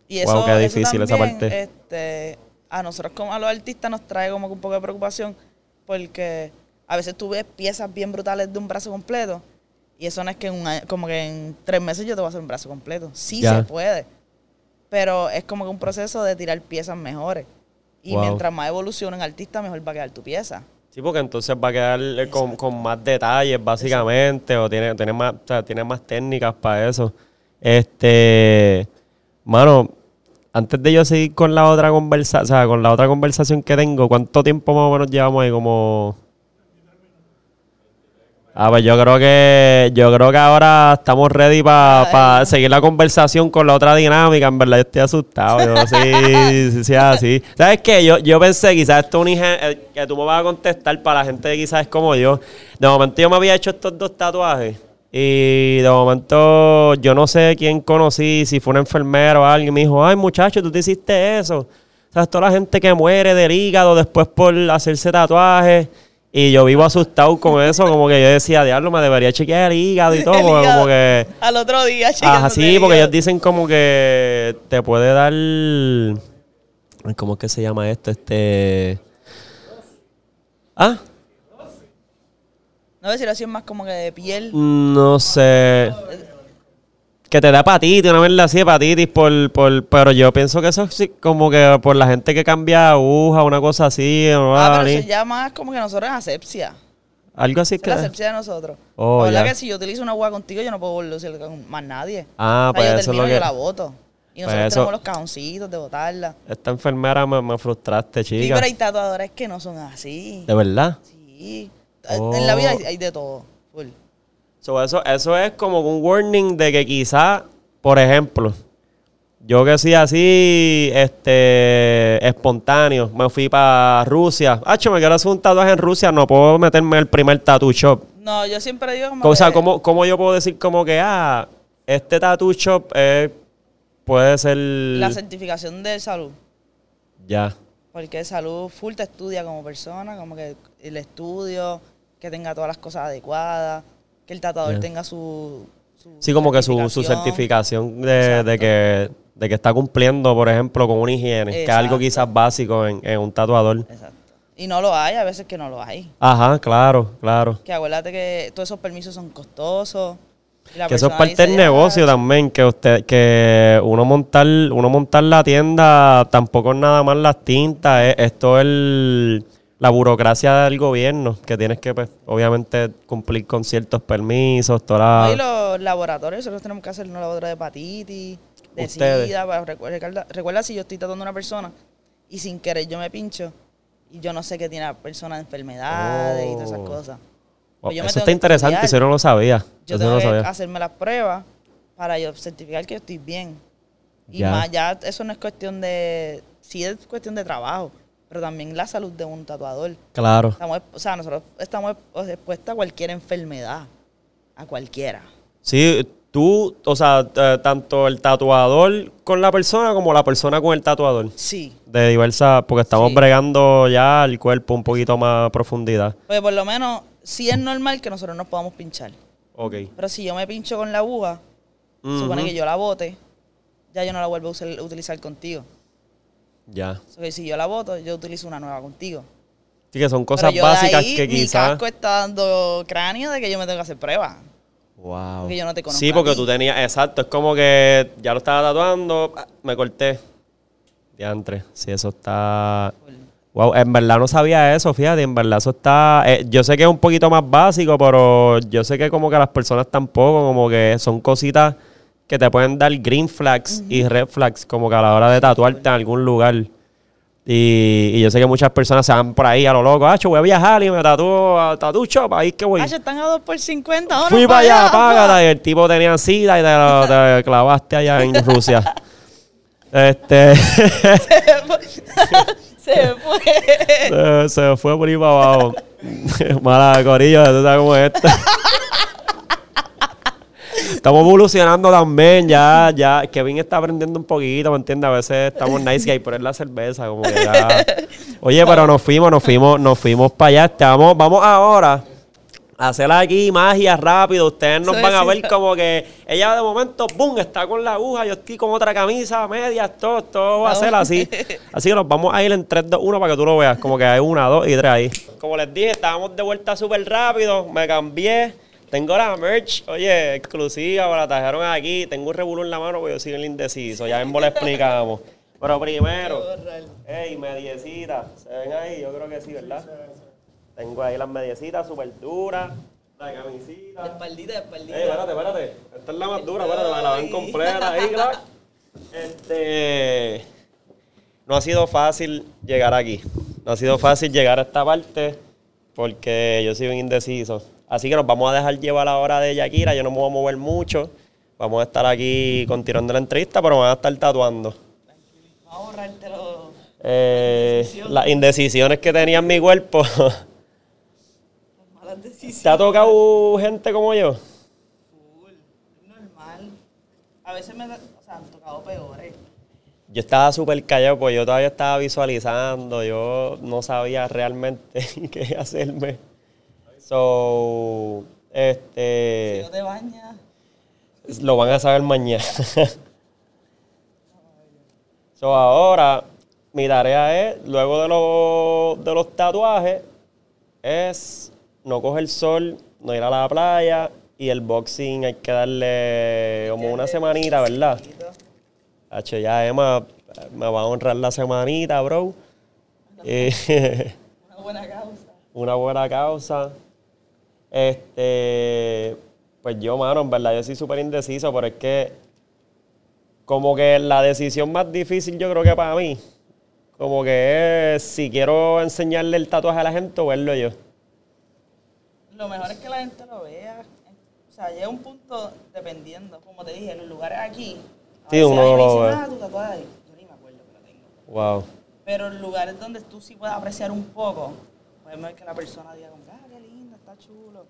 Y Wow, eso, qué eso difícil esa parte. Este, a nosotros como a los artistas nos trae como que un poco de preocupación porque a veces tú ves piezas bien brutales de un brazo completo y eso no es que en un año- como que en tres meses yo te voy a hacer un brazo completo. Sí Ya. se puede, pero es como que un proceso de tirar piezas mejores. Y Wow. mientras más evoluciona un artista, mejor va a quedar tu pieza. Sí, porque entonces va a quedar eh, con, con más detalles, básicamente, o tiene, tiene más, o sea, tiene más técnicas para eso. Este, mano, antes de yo seguir con la otra conversación, o sea, con la otra conversación que tengo, ¿cuánto tiempo más o menos llevamos ahí? Como. Ah, pues yo creo que yo creo que ahora estamos ready para Ay. seguir la conversación con la otra dinámica. En verdad, yo estoy asustado. Yo sí, sí, sí, así. ¿Sabes qué? Yo, yo pensé, quizás esto es un eh, que tú me vas a contestar para la gente que quizás es como yo. De momento yo me había hecho estos dos tatuajes. Y de momento yo no sé quién conocí, si fue una enfermera o alguien, me dijo, ay muchacho, tú te hiciste eso. O sea, toda la gente que muere del hígado después por hacerse tatuajes. Y yo vivo asustado con eso, como que yo decía, diablo, me debería chequear el hígado y todo, hígado. como que... Al otro día, Ajá, chequeándote sí, porque ellos dicen como que te puede dar... ¿Cómo es que se llama esto? Este... Ah, No sé si lo hacían más como que de piel. no sé. Que te da hepatitis, una vez así, hepatitis, por, por, pero yo pienso que eso sí, como que por la gente que cambia aguja, una cosa así. no Ah, pero eso ya más como que nosotros en asepsia. Algo así es la que... asepsia de nosotros. Oh, la verdad ya. que si yo utilizo una agua contigo, yo no puedo volver con más nadie. Ah, O sea, pues yo eso es termino lo que... yo la boto. Y Pues nosotros eso- tenemos los cajoncitos de botarla. Esta enfermera me, me frustraste, Sí, chica. pero hay tatuadores que no son así. ¿De verdad? Sí. En la vida hay, hay de todo. Full. So, eso, eso es como un warning de que quizá, por ejemplo, yo que soy así, este, espontáneo, me fui para Rusia. Hacho, me quiero hacer un tatuaje en Rusia, no puedo meterme el primer tattoo shop. No, yo siempre digo como O sea, que- ¿cómo, cómo yo puedo decir como que, ah, este tattoo shop eh, puede ser... la certificación de salud. Ya. Porque salud full te estudia como persona, como que el estudio, que tenga todas las cosas adecuadas, que el tatuador tenga su, su Sí, como que su, su certificación de, de que, de que está cumpliendo, por ejemplo, con una higiene, que es algo quizás básico en, en un tatuador. Exacto. Y no lo hay, a veces que no lo hay. Ajá, claro, claro. Que acuérdate que todos esos permisos son costosos. Que eso es parte del "Ah, negocio también, que usted, que uno montar, uno montar la tienda tampoco es nada más las tintas, es, es el la burocracia del gobierno, que tienes que pues, obviamente cumplir con ciertos permisos, toda No, y la, los laboratorios, nosotros tenemos que hacer un laboratorio de hepatitis, de Ustedes. sida. para- recu- recuerda, recuerda si yo estoy tratando a una persona y sin querer yo me pincho y yo no sé que tiene la persona de enfermedades y todas esas Oh. cosas. Oh, Pues yo eso está interesante, estudiar. eso no lo sabía. Yo tengo no que sabía. hacerme las pruebas para yo certificar que yo estoy bien. Y Ya. más, ya eso no es cuestión de, sí es cuestión de trabajo, pero también la salud de un tatuador. Claro. Estamos, o sea, nosotros estamos expuestos a cualquier enfermedad, a cualquiera. Sí, tú, o sea, tanto el tatuador con la persona como la persona con el tatuador. Sí, De diversas, porque estamos Sí. bregando ya el cuerpo un poquito más a profundidad. Pues por lo menos sí es normal que nosotros nos podamos pinchar. Ok. Pero si yo me pincho con la aguja, supone que yo la bote, ya yo no la vuelvo a usar- utilizar contigo. Ya. So que si yo la boto, yo utilizo una nueva contigo. Sí, que son Pero cosas de básicas ahí, que Mi quizás. casco está dando cráneo de que yo me tengo que hacer pruebas. Wow. Porque yo no te conozco Sí, porque tú tenías, exacto, es como que ya lo estaba tatuando, ah, me corté. Diantre, sí, eso está. Wow, en verdad no sabía eso, fíjate, en verdad eso está. eh, yo sé que es un poquito más básico, pero yo sé que como que las personas tampoco, como que son cositas que te pueden dar green flags y red flags, como que a la hora de tatuarte en algún lugar. Y, y yo sé que muchas personas se van por ahí a lo loco, ah, yo voy a viajar y me tatúo a Tattoo Shop, ahí es que voy. Ah, están a 2 por 50. ahora Fui para allá, págata, y el tipo tenía sida y te lo te clavaste allá en Rusia. Este Se fue. se, se fue por ahí para abajo. Mala corillo, tú sabes cómo es esto. Estamos evolucionando también, ya, ya. Kevin está aprendiendo un poquito, ¿me entiendes? A veces estamos nice guy, pero es la cerveza, como que ya. Oye, pero nos fuimos, nos fuimos, nos fuimos para allá. Este, Vamos, ahora a hacer aquí magia rápido. Ustedes nos van a ver como que ella de momento, ¡boom! está con la aguja, yo estoy con otra camisa, medias, todo, todo va a ser así. Así que nos vamos a ir en 3, 2, 1 para que tú lo veas. Como que hay una, dos y tres ahí. Como les dije, estábamos de vuelta súper rápido. Me cambié. Tengo la merch, oye, exclusiva, me la trajeron aquí. Tengo un revuelo en la mano porque yo soy el indeciso. Ya mismo le explicamos. Pero primero, hey, mediecita. ¿Se ven ahí? Yo creo que sí, ¿verdad? Tengo ahí las mediecitas súper duras. La camisita. Espaldita, espaldita. Ey, espérate, espérate. Esta es la más dura, espérate, me la ven completa ahí, crack. Este. No ha sido fácil llegar aquí. No ha sido fácil llegar a esta parte porque yo soy un indeciso. Así que nos vamos a dejar llevar la hora de Yakira. Yo no me voy a mover mucho. Vamos a estar aquí continuando la entrevista, pero me van a estar tatuando. Vamos a borrártelo. Eh, las indecisiones que tenía en mi cuerpo. Malas decisiones. ¿Te ha tocado gente como yo? Es normal. A veces me, o sea, han tocado peores. Yo estaba súper callado, pues yo todavía estaba visualizando, yo no sabía realmente qué hacerme. So, Si este, no te bañas. lo van a saber mañana. so, ahora, mi tarea es, luego de, los- de los tatuajes, es no coger sol, no ir a la playa y el boxing hay que darle como una semanita, ¿verdad? Hacho, ya Emma me va a honrar la semanita, bro. Una buena causa. una buena causa. Este, pues yo, mano, en verdad, yo soy súper indeciso, pero es que como que la decisión más difícil yo creo que para mí, como que es si quiero enseñarle el tatuaje a la gente o verlo yo. Lo mejor es que la gente lo vea. O sea, llega un punto dependiendo. Como te dije, los lugares aquí. Sí, uno lo ve. "Ah, tu tatuaje ahí". Yo ni me acuerdo que lo tengo. Wow. Pero en lugares donde tú sí puedes apreciar un poco, puedes ver que la persona diga, como, está chulo.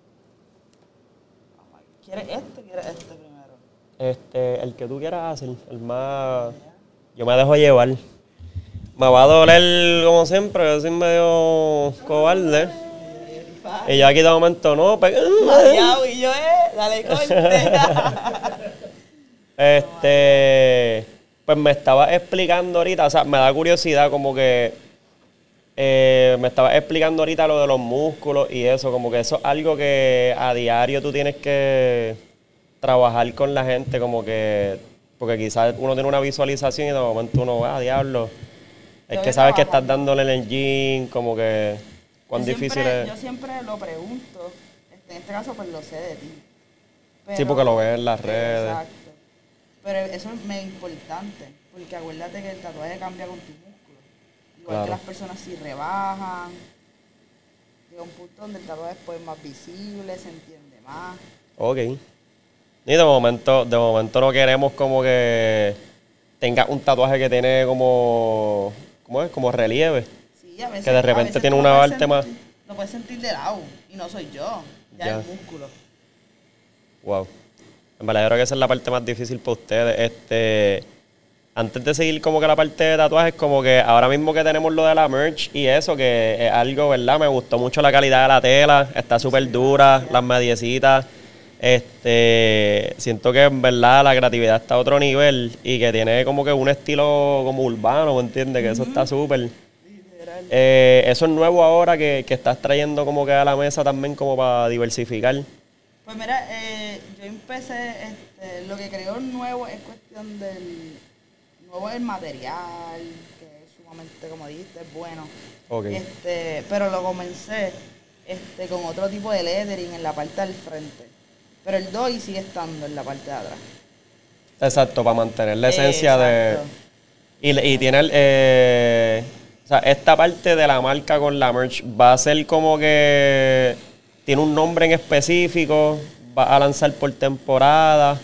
¿Quieres este? ¿Quieres este primero? Este, el que tú quieras hacer, el más... Yo me dejo llevar. Me va a doler como siempre, yo soy medio cobarde. Y yo aquí de momento, no, pues, Mareado y yo, eh, dale corte. Este, pues me estaba explicando ahorita, o sea, me da curiosidad como que eh, me estaba explicando ahorita lo de los músculos y eso, como que eso es algo que a diario tú tienes que trabajar con la gente, como que, porque quizás uno tiene una visualización y de momento uno va, a diablo, es que sabes que estás dándole en el gym, como que cuán difícil es. Yo siempre lo pregunto, este, en este caso pues lo sé de ti. Sí, porque lo ves en las redes. Exacto. Pero eso es muy importante, porque acuérdate que el tatuaje cambia con tus músculos. Igual Claro. que las personas si rebajan, llega un punto donde el tatuaje es pues, más visible, se entiende más. Ok. Y de momento, de momento no queremos como que tenga un tatuaje que tiene como, ¿cómo es? Como relieve. Sí, a veces, Que de repente veces tiene una parte más- Lo puedes sentir de lado, y no soy yo, ya, Ya. el músculo. Wow. En verdad, yo creo que esa es la parte más difícil para ustedes. Este, antes de seguir como que la parte de tatuajes, como que ahora mismo que tenemos lo de la merch y eso, que es algo, ¿verdad? Me gustó mucho la calidad de la tela, está súper dura, las mediecitas. Este, siento que en verdad la creatividad está a otro nivel y que tiene como que un estilo como urbano, ¿me entiendes? Que eso está súper. Literal. Eh, eso es nuevo ahora que, que estás trayendo como que a la mesa también como para diversificar. Pues mira, eh, yo empecé, este, lo que creo nuevo es cuestión del, nuevo el material, que es sumamente, como dijiste, es bueno. Este, pero lo comencé este, con otro tipo de lettering en la parte del frente. Pero el DOI sigue estando en la parte de atrás. Exacto, para mantener la esencia de... Y, y tiene el... eh, o sea, esta parte de la marca con la merch va a ser como que... Tiene un nombre en específico, va a lanzar por temporada.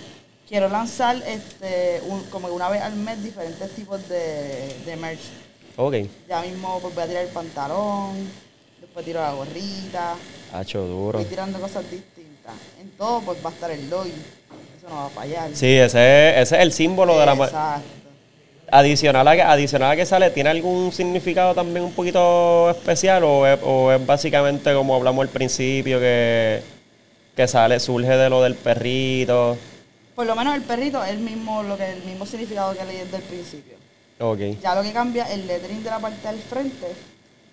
Quiero lanzar este, un- como una vez al mes diferentes tipos de, de merch. Ok. Ya mismo pues, voy a tirar el pantalón, después tiro la gorrita, Hacho duro. voy tirando cosas distintas. En todo pues va a estar el DOI. Eso no va a fallar. Sí, ese, es- ese es el símbolo de la marca. Exacto. Adicional a, que, adicional a que sale, ¿tiene algún significado también un poquito especial o es, o es básicamente como hablamos al principio que, que sale, surge de lo del perrito? Por lo menos el perrito es el mismo, lo que, el mismo significado que leí desde el principio. Ok. Ya lo que cambia el lettering de la parte del frente,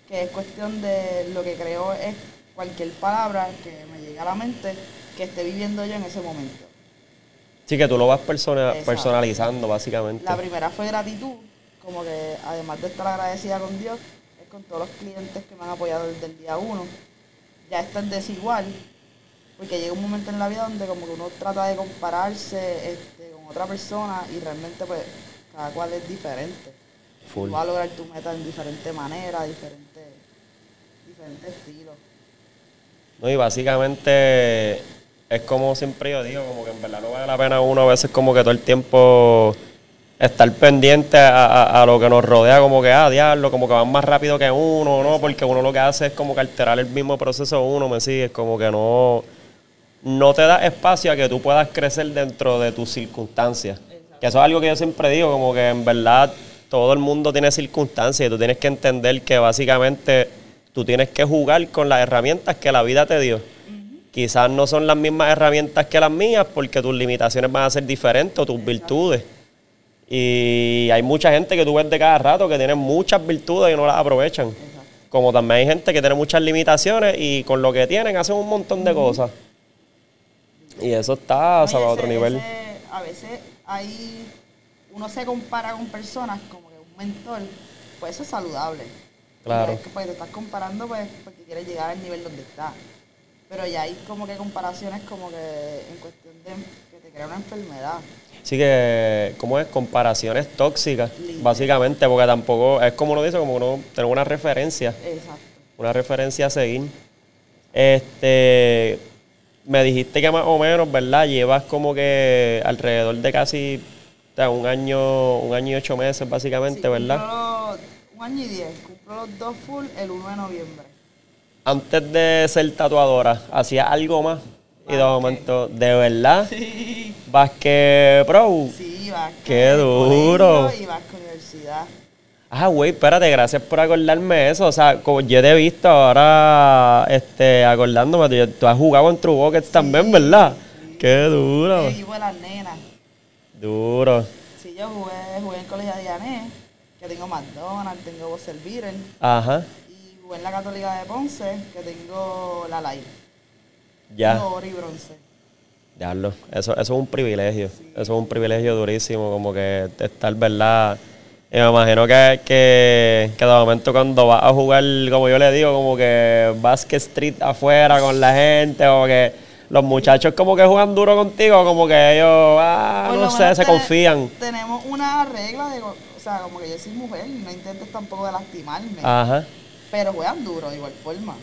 que es cuestión de lo que creo es cualquier palabra que me llegue a la mente que esté viviendo yo en ese momento. Sí, que tú lo vas persona- personalizando básicamente. La primera fue gratitud, como que además de estar agradecida con Dios, es con todos los clientes que me han apoyado desde el día uno. Ya esta es desigual, porque llega un momento en la vida donde como que uno trata de compararse este, con otra persona y realmente pues cada cual es diferente. Full. Tú vas a lograr tu meta en diferente manera, diferente, diferente estilo. No, y básicamente es como siempre yo digo, como que en verdad no vale la pena uno a veces como que todo el tiempo estar pendiente a, a- a lo que nos rodea, como que, ah, diablo, como que van más rápido que uno, ¿no? Porque uno lo que hace es como que alterar el mismo proceso uno, ¿me sigues? Como que no, no te da espacio a que tú puedas crecer dentro de tus circunstancias. Que eso es algo que yo siempre digo, como que en verdad todo el mundo tiene circunstancias y tú tienes que entender que básicamente tú tienes que jugar con las herramientas que la vida te dio. Quizás no son las mismas herramientas que las mías porque tus limitaciones van a ser diferentes o tus virtudes. Y hay mucha gente que tú ves de cada rato que tiene muchas virtudes y no las aprovechan. Como también hay gente que tiene muchas limitaciones y con lo que tienen hacen un montón de cosas. Y eso está o sea, a otro nivel. ese- a veces hay, uno se compara con personas como que un mentor, pues eso es saludable. Claro. Es que pues te estás comparando pues porque quieres llegar al nivel donde está. Pero ya hay como que comparaciones como que en cuestión de que te crea una enfermedad. Así que, ¿cómo es? Comparaciones tóxicas, Literal. básicamente, porque tampoco, es como uno dice, como uno tener una referencia, Exacto. una referencia a seguir. Este, me dijiste que más o menos, ¿verdad? Llevas como que alrededor de casi o sea, un año, un año y ocho meses, básicamente, Sí, ¿verdad? cumplo un año y diez. Cumplo los dos full el 1 de noviembre. Antes de ser tatuadora, ¿hacías algo más? Y de Básquet. momento, ¿de verdad? Sí. Basket Pro. Sí, vas Qué duro. Y vas con universidad. Ah, güey, espérate, gracias por acordarme eso. O sea, como yo te he visto ahora, este, acordándome, tú, has jugado en True Buckets también, ¿verdad? Qué duro. Equipo de las nenas. Duro. Sí, yo jugué, jugué en el colegio de Diané, que tengo McDonald's, tengo Bosser Beater. Ajá. Y jugué en la Católica de Ponce, que tengo la Live. Ya. Tengo oro y bronce. Diablo, eso, eso es un privilegio. Eso es un privilegio durísimo, como que estar, ¿verdad? Y me imagino que, que, que de momento cuando vas a jugar, como yo le digo, como que basket street afuera con la gente, o que los muchachos como que juegan duro contigo, como que ellos, ah, no sé, se confían. Tenemos una regla de, o sea, como que yo soy mujer no intentes tampoco de lastimarme. Ajá. Pero juegan duro de igual forma.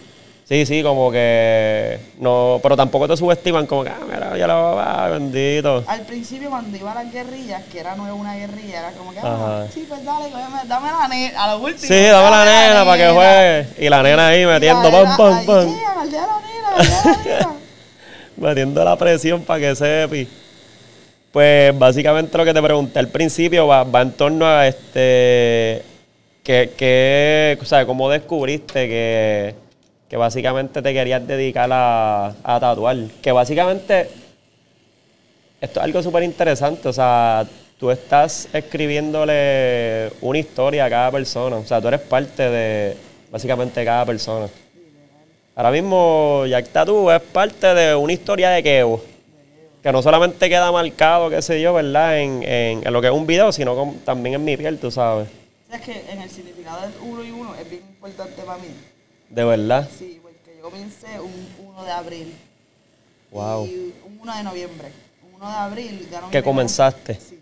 Sí, sí, como que no, pero tampoco te subestiman, como que, ah, mira, ya lo va, bendito. Al principio cuando iba a las guerrillas, que era nueva una guerrilla, era como que, ah, sí, pues dale, cógeme, dame la nena, a lo último. Sí, dame la nena para que juegue. Y la nena ahí metiendo pam, pam, pam. Metiendo la presión para que sepi. Pues básicamente lo que te pregunté al principio va, va en torno a este que, que o sea, cómo descubriste que, que básicamente te querías dedicar a, a tatuar. Que básicamente esto es algo súper interesante. O sea, tú estás escribiéndole una historia a cada persona. O sea, tú eres parte de básicamente cada persona. Ahora mismo Jack Tattoo es parte de una historia de Kevo. Que no solamente queda marcado, qué sé yo, ¿verdad? En, en- lo que es un video, sino también en mi piel, tú sabes. Es que en el significado del uno y uno es bien importante para mí. De verdad. Sí, porque yo comencé un 1 de abril. Wow. Y un 1 de noviembre. Un 1 de abril ganó mi Que primera- comenzaste. Sí.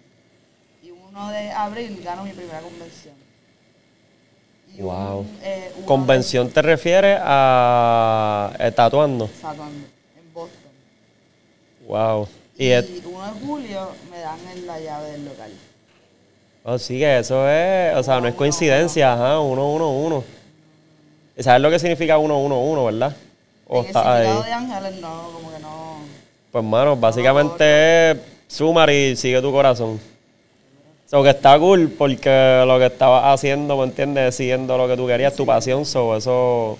Y un 1 de abril ganó mi primera convención. Y un, Wow. eh, uno Convención te refieres a eh, tatuando. de- Tatuando, en Boston. Wow. Y Y, es, 1 de julio me dan en la llave del local. oh, sí que eso es, o sea, no es coincidencia, ajá, uno, uno, uno. ¿Y ¿Sabes lo que significa uno, uno, uno, verdad? O en el está ahí. de ángeles no, como que no. Pues, mano, básicamente es sumar y sigue tu corazón. So, que está cool porque lo que estabas haciendo, ¿me entiendes? Siguiendo lo que tú querías, tu pasión, so, eso...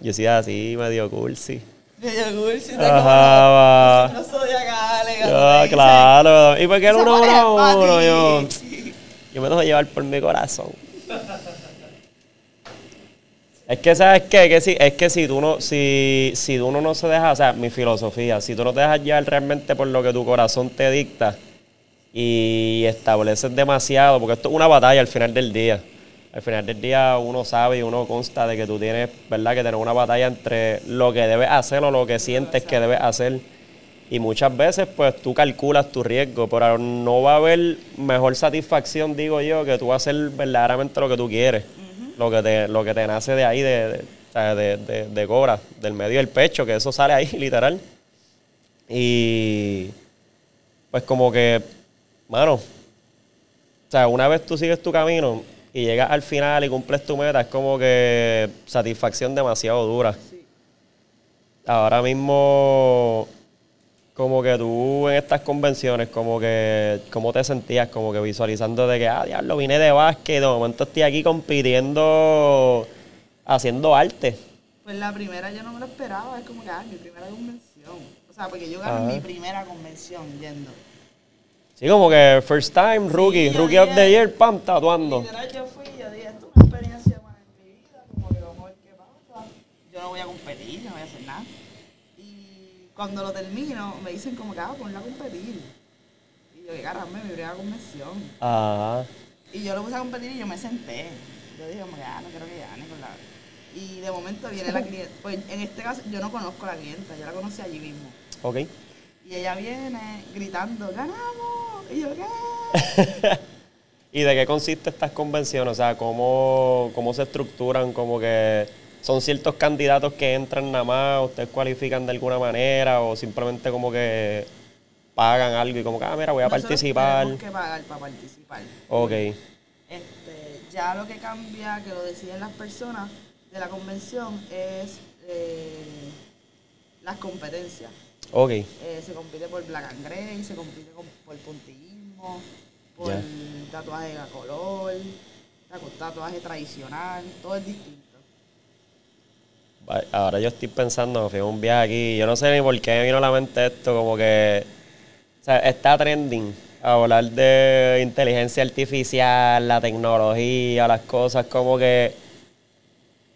Yo decía así, medio cool, sí. Medio cool, si te Ajá, como va. zodiacales, cuando Ah, claro. ¿Y por qué "Se uno, uno, uno? ti". Yo, yo me dejo llevar por mi corazón. Es que, ¿sabes qué? Que si, es que si tú no, si, si uno no se deja, o sea, mi filosofía, si tú no te dejas llevar realmente por lo que tu corazón te dicta y estableces demasiado, porque esto es una batalla al final del día. Al final del día uno sabe y uno consta de que tú tienes, ¿verdad? Que tener una batalla entre lo que debes hacer o lo que sientes que debes hacer. Y muchas veces, pues tú calculas tu riesgo, pero no va a haber mejor satisfacción, digo yo, que tú hacer verdaderamente lo que tú quieres, lo, que te, lo que te nace de ahí, de, de, de- de cobra, del medio del pecho, que eso sale ahí, literal. Y pues como que, mano, o sea, una vez tú sigues tu camino y llegas al final y cumples tu meta, es como que satisfacción demasiado dura. Ahora mismo, como que tú en estas convenciones, como que, ¿cómo te sentías? Como que visualizando de que, ah, diablo, vine de básquet, de momento estoy aquí compitiendo, haciendo arte. Pues la primera yo no me lo esperaba, es como que, ah, mi primera convención. O sea, porque yo gané Ajá. mi primera convención yendo. Sí, como que first time, rookie, rookie of the year, pam, tatuando. Literal, yo fui yo dije, esto es una experiencia buena en mi vida, como que vamos a ver qué pasa. Yo no voy a competir, no voy a hacer nada. Cuando lo termino, me dicen como que, ah, ponla a competir. Y yo, qué caramba, mi primera convención. Ajá. Y yo lo puse a competir y yo me senté. Yo dije como que, ah, no quiero que gane con la... Y de momento viene la clienta. Pues en este caso yo no conozco a la clienta, yo la conocí allí mismo. Ok. Y ella viene gritando, ¡ganamos! Y yo, ¿qué? ¿Y de qué consiste estas convenciones? O sea, ¿cómo, cómo se estructuran? Como que son ciertos candidatos que entran nada más, ustedes cualifican de alguna manera o simplemente como que pagan algo y como que, ah, mira, voy a Nosotros participar. Tenemos que pagar para participar. Ok, Este, ya lo que cambia, que lo deciden las personas de la convención, es eh, las competencias. ok. Eh, se compite por Black and Grey, se compite con- por puntillismo, por tatuaje a color, tatuaje tradicional, todo es distinto. Ahora yo estoy pensando, fui a un viaje aquí, yo no sé ni por qué me vino a la mente esto, como que o sea, está trending hablar de inteligencia artificial, la tecnología, las cosas como que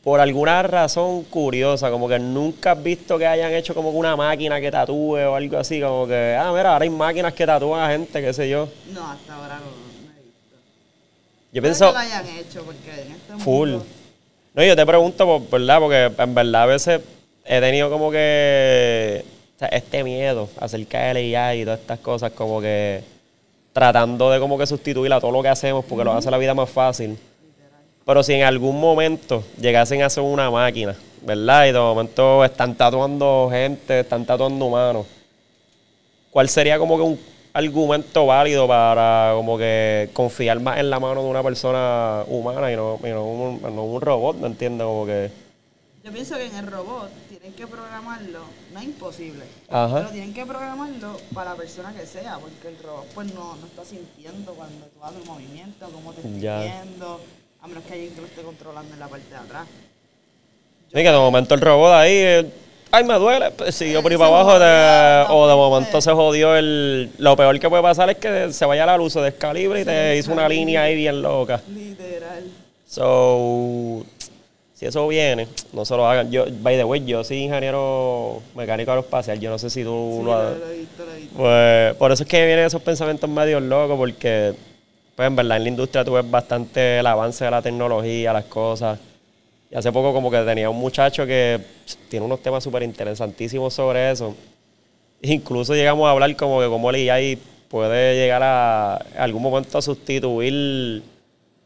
por alguna razón curiosa, como que nunca has visto que hayan hecho como que una máquina que tatúe o algo así, como que, ah, mira, ahora hay máquinas que tatúan a gente, qué sé yo. No, hasta ahora no, no he visto. Yo pienso... que lo hayan hecho, porque en este Full. mundo... No, yo te pregunto, por, ¿verdad? Porque en verdad a veces he tenido como que o sea, este miedo acerca de la IA y todas estas cosas, como que tratando de como que sustituir a todo lo que hacemos porque lo hace la vida más fácil. Pero si en algún momento llegasen a hacer una máquina, ¿verdad? Y de momento están tatuando gente, están tatuando humanos, ¿cuál sería como que un argumento válido para como que confiar más en la mano de una persona humana y no, y no un, no un robot, ¿me entiendes? Como que... Yo pienso que en el robot tienen que programarlo, no es imposible, Ajá. pero tienen que programarlo para la persona que sea, porque el robot pues no, no está sintiendo cuando tú haces un movimiento, cómo te estás viendo, a menos que alguien que lo esté controlando en la parte de atrás. Sí, que de momento el robot ahí, eh, ay, me duele, pues siguió por ahí para abajo, de- o de momento se jodió el... Lo peor que puede pasar es que se vaya la luz, se descalibre y te hizo una línea ahí bien loca. Literal. So, si eso viene, no se lo hagan. Yo, by the way, yo soy ingeniero mecánico aeroespacial, yo no sé si tú Sí, lo has... lo, lo he visto, lo he visto. Pues por eso es que vienen esos pensamientos medios locos, porque pues en verdad en la industria tú ves bastante el avance de la tecnología, las cosas. Y hace poco como que tenía un muchacho que tiene unos temas súper interesantísimos sobre eso. Incluso llegamos a hablar como que como el AI puede llegar a algún momento a sustituir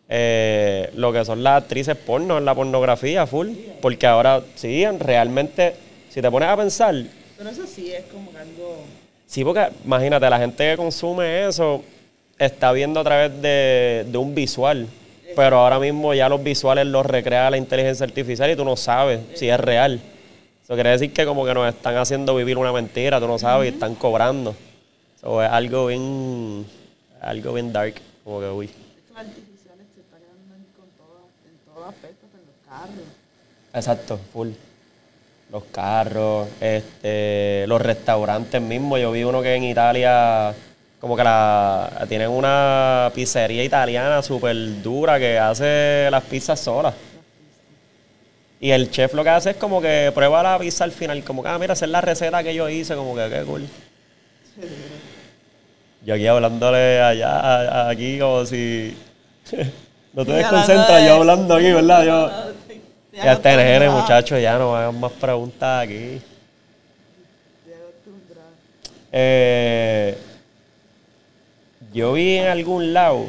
eh, lo que son las actrices porno en la pornografía full. Porque ahora sí, realmente, si te pones a pensar, Pero eso sí es como que algo... Sí, porque imagínate, la gente que consume eso está viendo a través de, de un visual. Pero ahora mismo ya los visuales los recrea la inteligencia artificial y tú no sabes si es real. Eso quiere decir que como que nos están haciendo vivir una mentira, tú no sabes, y están cobrando. Eso es algo bien, algo bien dark. Como que, uy. Artificiales se están con todas, en todos aspectos, en los carros. Exacto, full. Los carros, este, los restaurantes mismos. Yo vi uno que en Italia, como que la tienen una pizzería italiana súper dura que hace las pizzas solas. Y el chef lo que hace es como que prueba la pizza al final, como que, ah, mira, esa es la receta que yo hice, como que qué cool. Yo aquí hablándole allá, a- aquí como si... no te desconcentras, de- yo hablando aquí, ¿verdad? Yo... Ya está nene, acostumbrada, muchachos, ya no hagan más preguntas aquí. Eh, yo vi en algún lado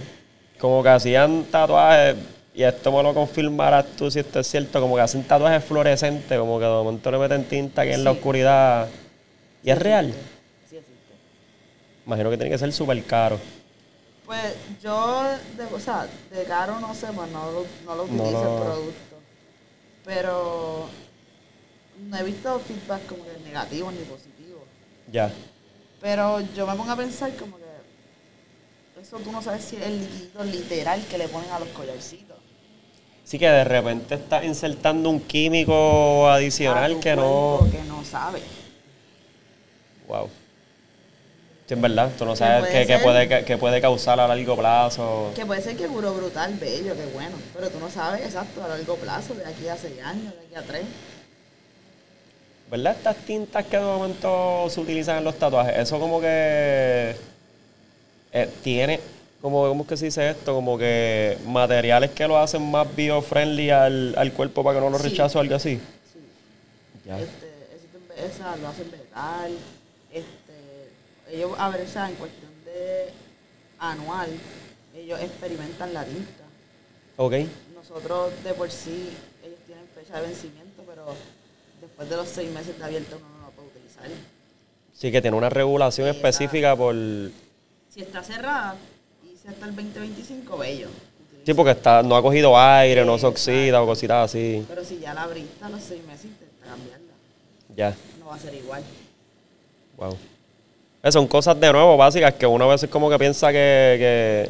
como que hacían tatuajes, y esto me lo confirmarás tú si esto es cierto, como que hacen tatuajes fluorescentes, como que de momento le meten tinta aquí en la Sí. oscuridad. ¿Y es real? Sí existe. Imagino que tiene que ser súper caro. Pues yo, de, o sea, de caro no sé, pues no lo, no lo No utilizo el producto. Pero no he visto feedback como que negativos ni positivos. Ya. Pero yo me pongo a pensar como que eso tú no sabes si es el líquido literal que le ponen a los collarcitos. Sí que de repente estás insertando un químico adicional que no... Que no sabe. Wow. Sí, es verdad. Tú no Que sabes puede qué, puede, qué, qué puede causar a largo plazo. Que puede ser que puro brutal, bello, que bueno. Pero tú no sabes exacto a largo plazo, de aquí a seis años, de aquí a tres. ¿Verdad? Estas tintas que de momento se utilizan en los tatuajes, eso como que eh, tiene, como, ¿cómo es que se dice esto? Como que materiales que lo hacen más bio-friendly al, al cuerpo para que no lo Sí. rechace o algo así. Sí. Ya. Este, existen esa lo hacen vegetal. Este, ellos, a ver, o sea, en cuestión de anual, ellos experimentan la tinta. Ok. Nosotros de por sí, ellos tienen fecha de vencimiento, pero después de los seis meses de abierto uno no lo puede utilizar. Sí que tiene una regulación específica por... Si está cerrada y si hasta el 2025, bello. Sí, porque está, no ha cogido aire, no se oxida o cositas así. Pero si ya la abriste a los seis meses, intenta cambiarla. Ya. No va a ser igual. Wow. Eh, Son cosas de nuevo básicas que uno a veces como que piensa que,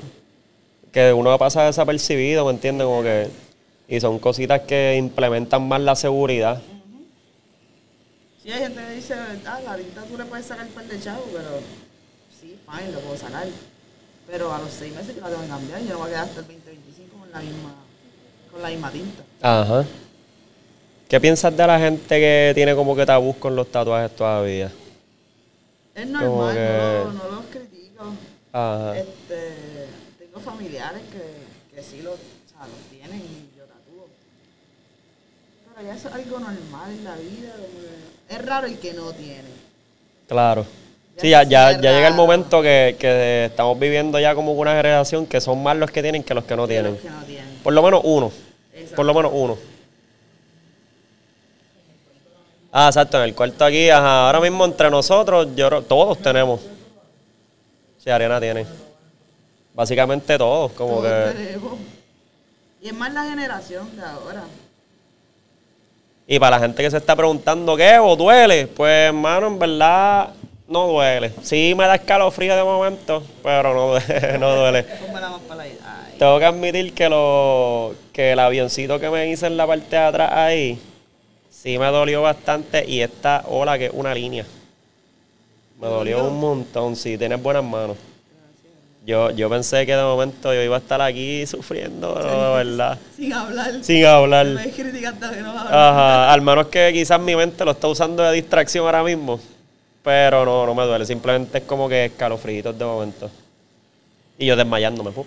que, que uno pasa desapercibido, ¿me entiendes? Como que, y son cositas que implementan más la seguridad. Si hay gente que dice, ah, la tinta tú le puedes sacar un par de chavos, pero sí, fine, lo puedo sacar. Pero a los seis meses yo la tengo que cambiar, yo no voy a quedar hasta el 2025 con la misma, con la misma tinta. Ajá. ¿Qué piensas de la gente que tiene como que tabús con los tatuajes todavía? Es normal, que- no, no los critico. Ajá. Este, tengo familiares que, que sí lo, o sea, los tienen y yo tatúo. Pero ya es algo normal en la vida. es raro el que no tiene. Claro. Sí, ya, ya, ya llega el momento que, que estamos viviendo ya como una generación que son más los que tienen que los que no tienen. los que no tienen. Por lo menos uno. Exacto. Por lo menos uno. Ah, exacto, en el cuarto aquí, ajá, ahora mismo entre nosotros, yo todos tenemos. Sí, Ariana tiene. Básicamente todos, como Todos que. tenemos. Y es más la generación de ahora. Y para la gente que se está preguntando, ¿qué? ¿O duele? Pues, hermano, en verdad no duele. Sí me da escalofrío de momento, pero no duele. no duele. Tengo que admitir que lo que el avioncito que me hice en la parte de atrás ahí sí me dolió bastante y esta ola que es una línea. Me ¿Te dolió un montón, sí, tienes buenas manos. Yo, yo pensé que de momento yo iba a estar aquí sufriendo, pero de verdad. Sin hablar. Sin hablar. Me que no hablar. Ajá, al menos que quizás mi mente lo está usando de distracción ahora mismo. Pero no, no me duele. Simplemente es como que escalofríos de momento. Y yo desmayándome. ¡pum!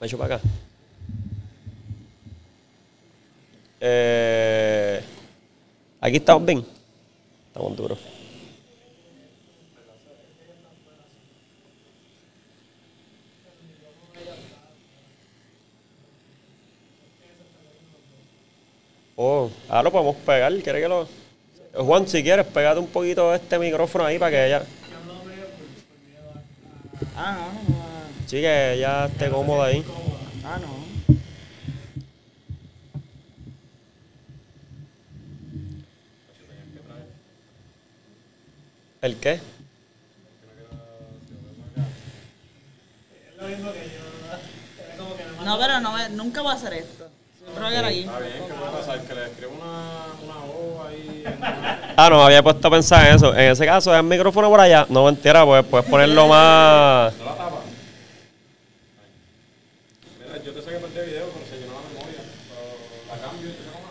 Me echo para acá. Eh, aquí estamos bien. Estamos duros. Oh, ahora lo podemos pegar. ¿Quieres que lo.? Juan, si quieres, pégate un poquito este micrófono ahí para que ella. Ah, no, no, no. Sí, que ella esté cómoda ahí. Ah, no. ¿El qué? No, pero no, nunca voy a hacer esto. Aquí. Está bien, ¿qué puede pasar? Que le escribo una, una voz ahí. en- Ah, no, me había puesto a pensar en eso. En ese caso, es el micrófono por allá. No, mentira, pues puedes ponerlo más. ¿No la tapa? Mira, yo te sé que perdí el video, pero se llenó la memoria. Pero la cambio y te saco más.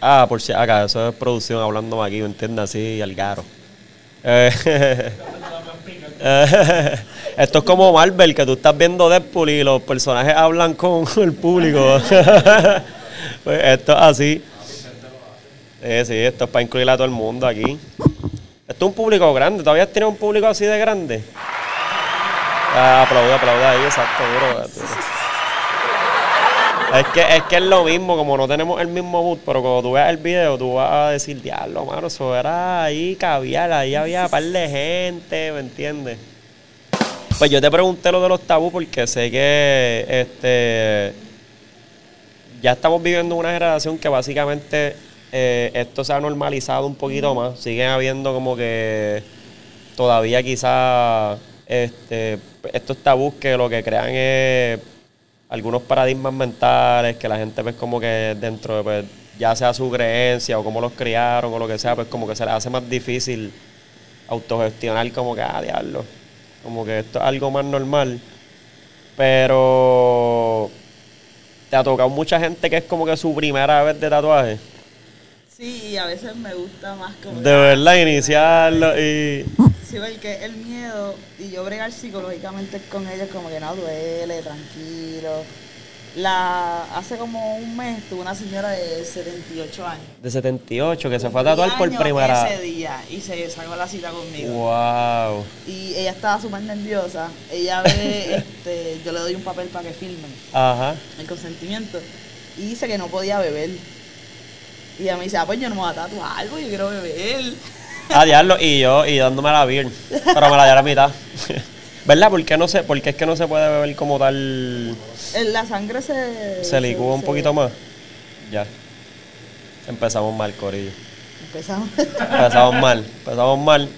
Ah, por si acá, eso es producción hablando aquí, ¿me entiendes? Así, al garo. Eh, esto es como Marvel, que tú estás viendo Deadpool y los personajes hablan con el público. Pues esto es así. Eh, sí, esto es para incluir a todo el mundo aquí. Esto es un público grande. ¿Todavía tiene un público así de grande? Ah, aplauda, aplauda ahí, exacto, duro. Es que, es que es lo mismo, como no tenemos el mismo mood, pero cuando tú veas el video, tú vas a decir, diablo, mano, eso era ahí caviar, ahí había un par de gente, ¿me entiendes? Pues yo te pregunté lo de los tabú porque sé que este ya estamos viviendo una generación que básicamente eh, esto se ha normalizado un poquito más. Siguen habiendo como que todavía quizás este, estos tabús que lo que crean es algunos paradigmas mentales que la gente pues como que dentro de pues, ya sea su creencia o cómo los criaron o lo que sea, pues como que se les hace más difícil autogestionar como que, ah, diablo, como que esto es algo más normal. Pero te ha tocado mucha gente que es como que su primera vez de tatuaje. Sí, y a veces me gusta más como. De verdad, iniciarlo y... Sí, porque el miedo y yo bregar psicológicamente con ellos como que no duele, tranquilo. La, hace como un mes tuve una señora de 78 años. De 78, que se fue a tatuar por primera Ese día y se sacó la cita conmigo. Wow. Y ella estaba súper nerviosa. Ella ve, este, yo le doy un papel para que filmen Ajá. el consentimiento. Y dice que no podía beber. Y ella me dice, ah, pues yo no me voy a tatuar algo, yo quiero beber. A diablo, y yo, y dándome la beer. Pero me la di a la mitad. ¿Verdad? ¿Por qué no se, porque es que no se puede beber como tal? En La sangre se... Se licúa un se- poquito más. Ya. Empezamos mal, Corillo. Empezamos. Empezamos mal, empezamos mal.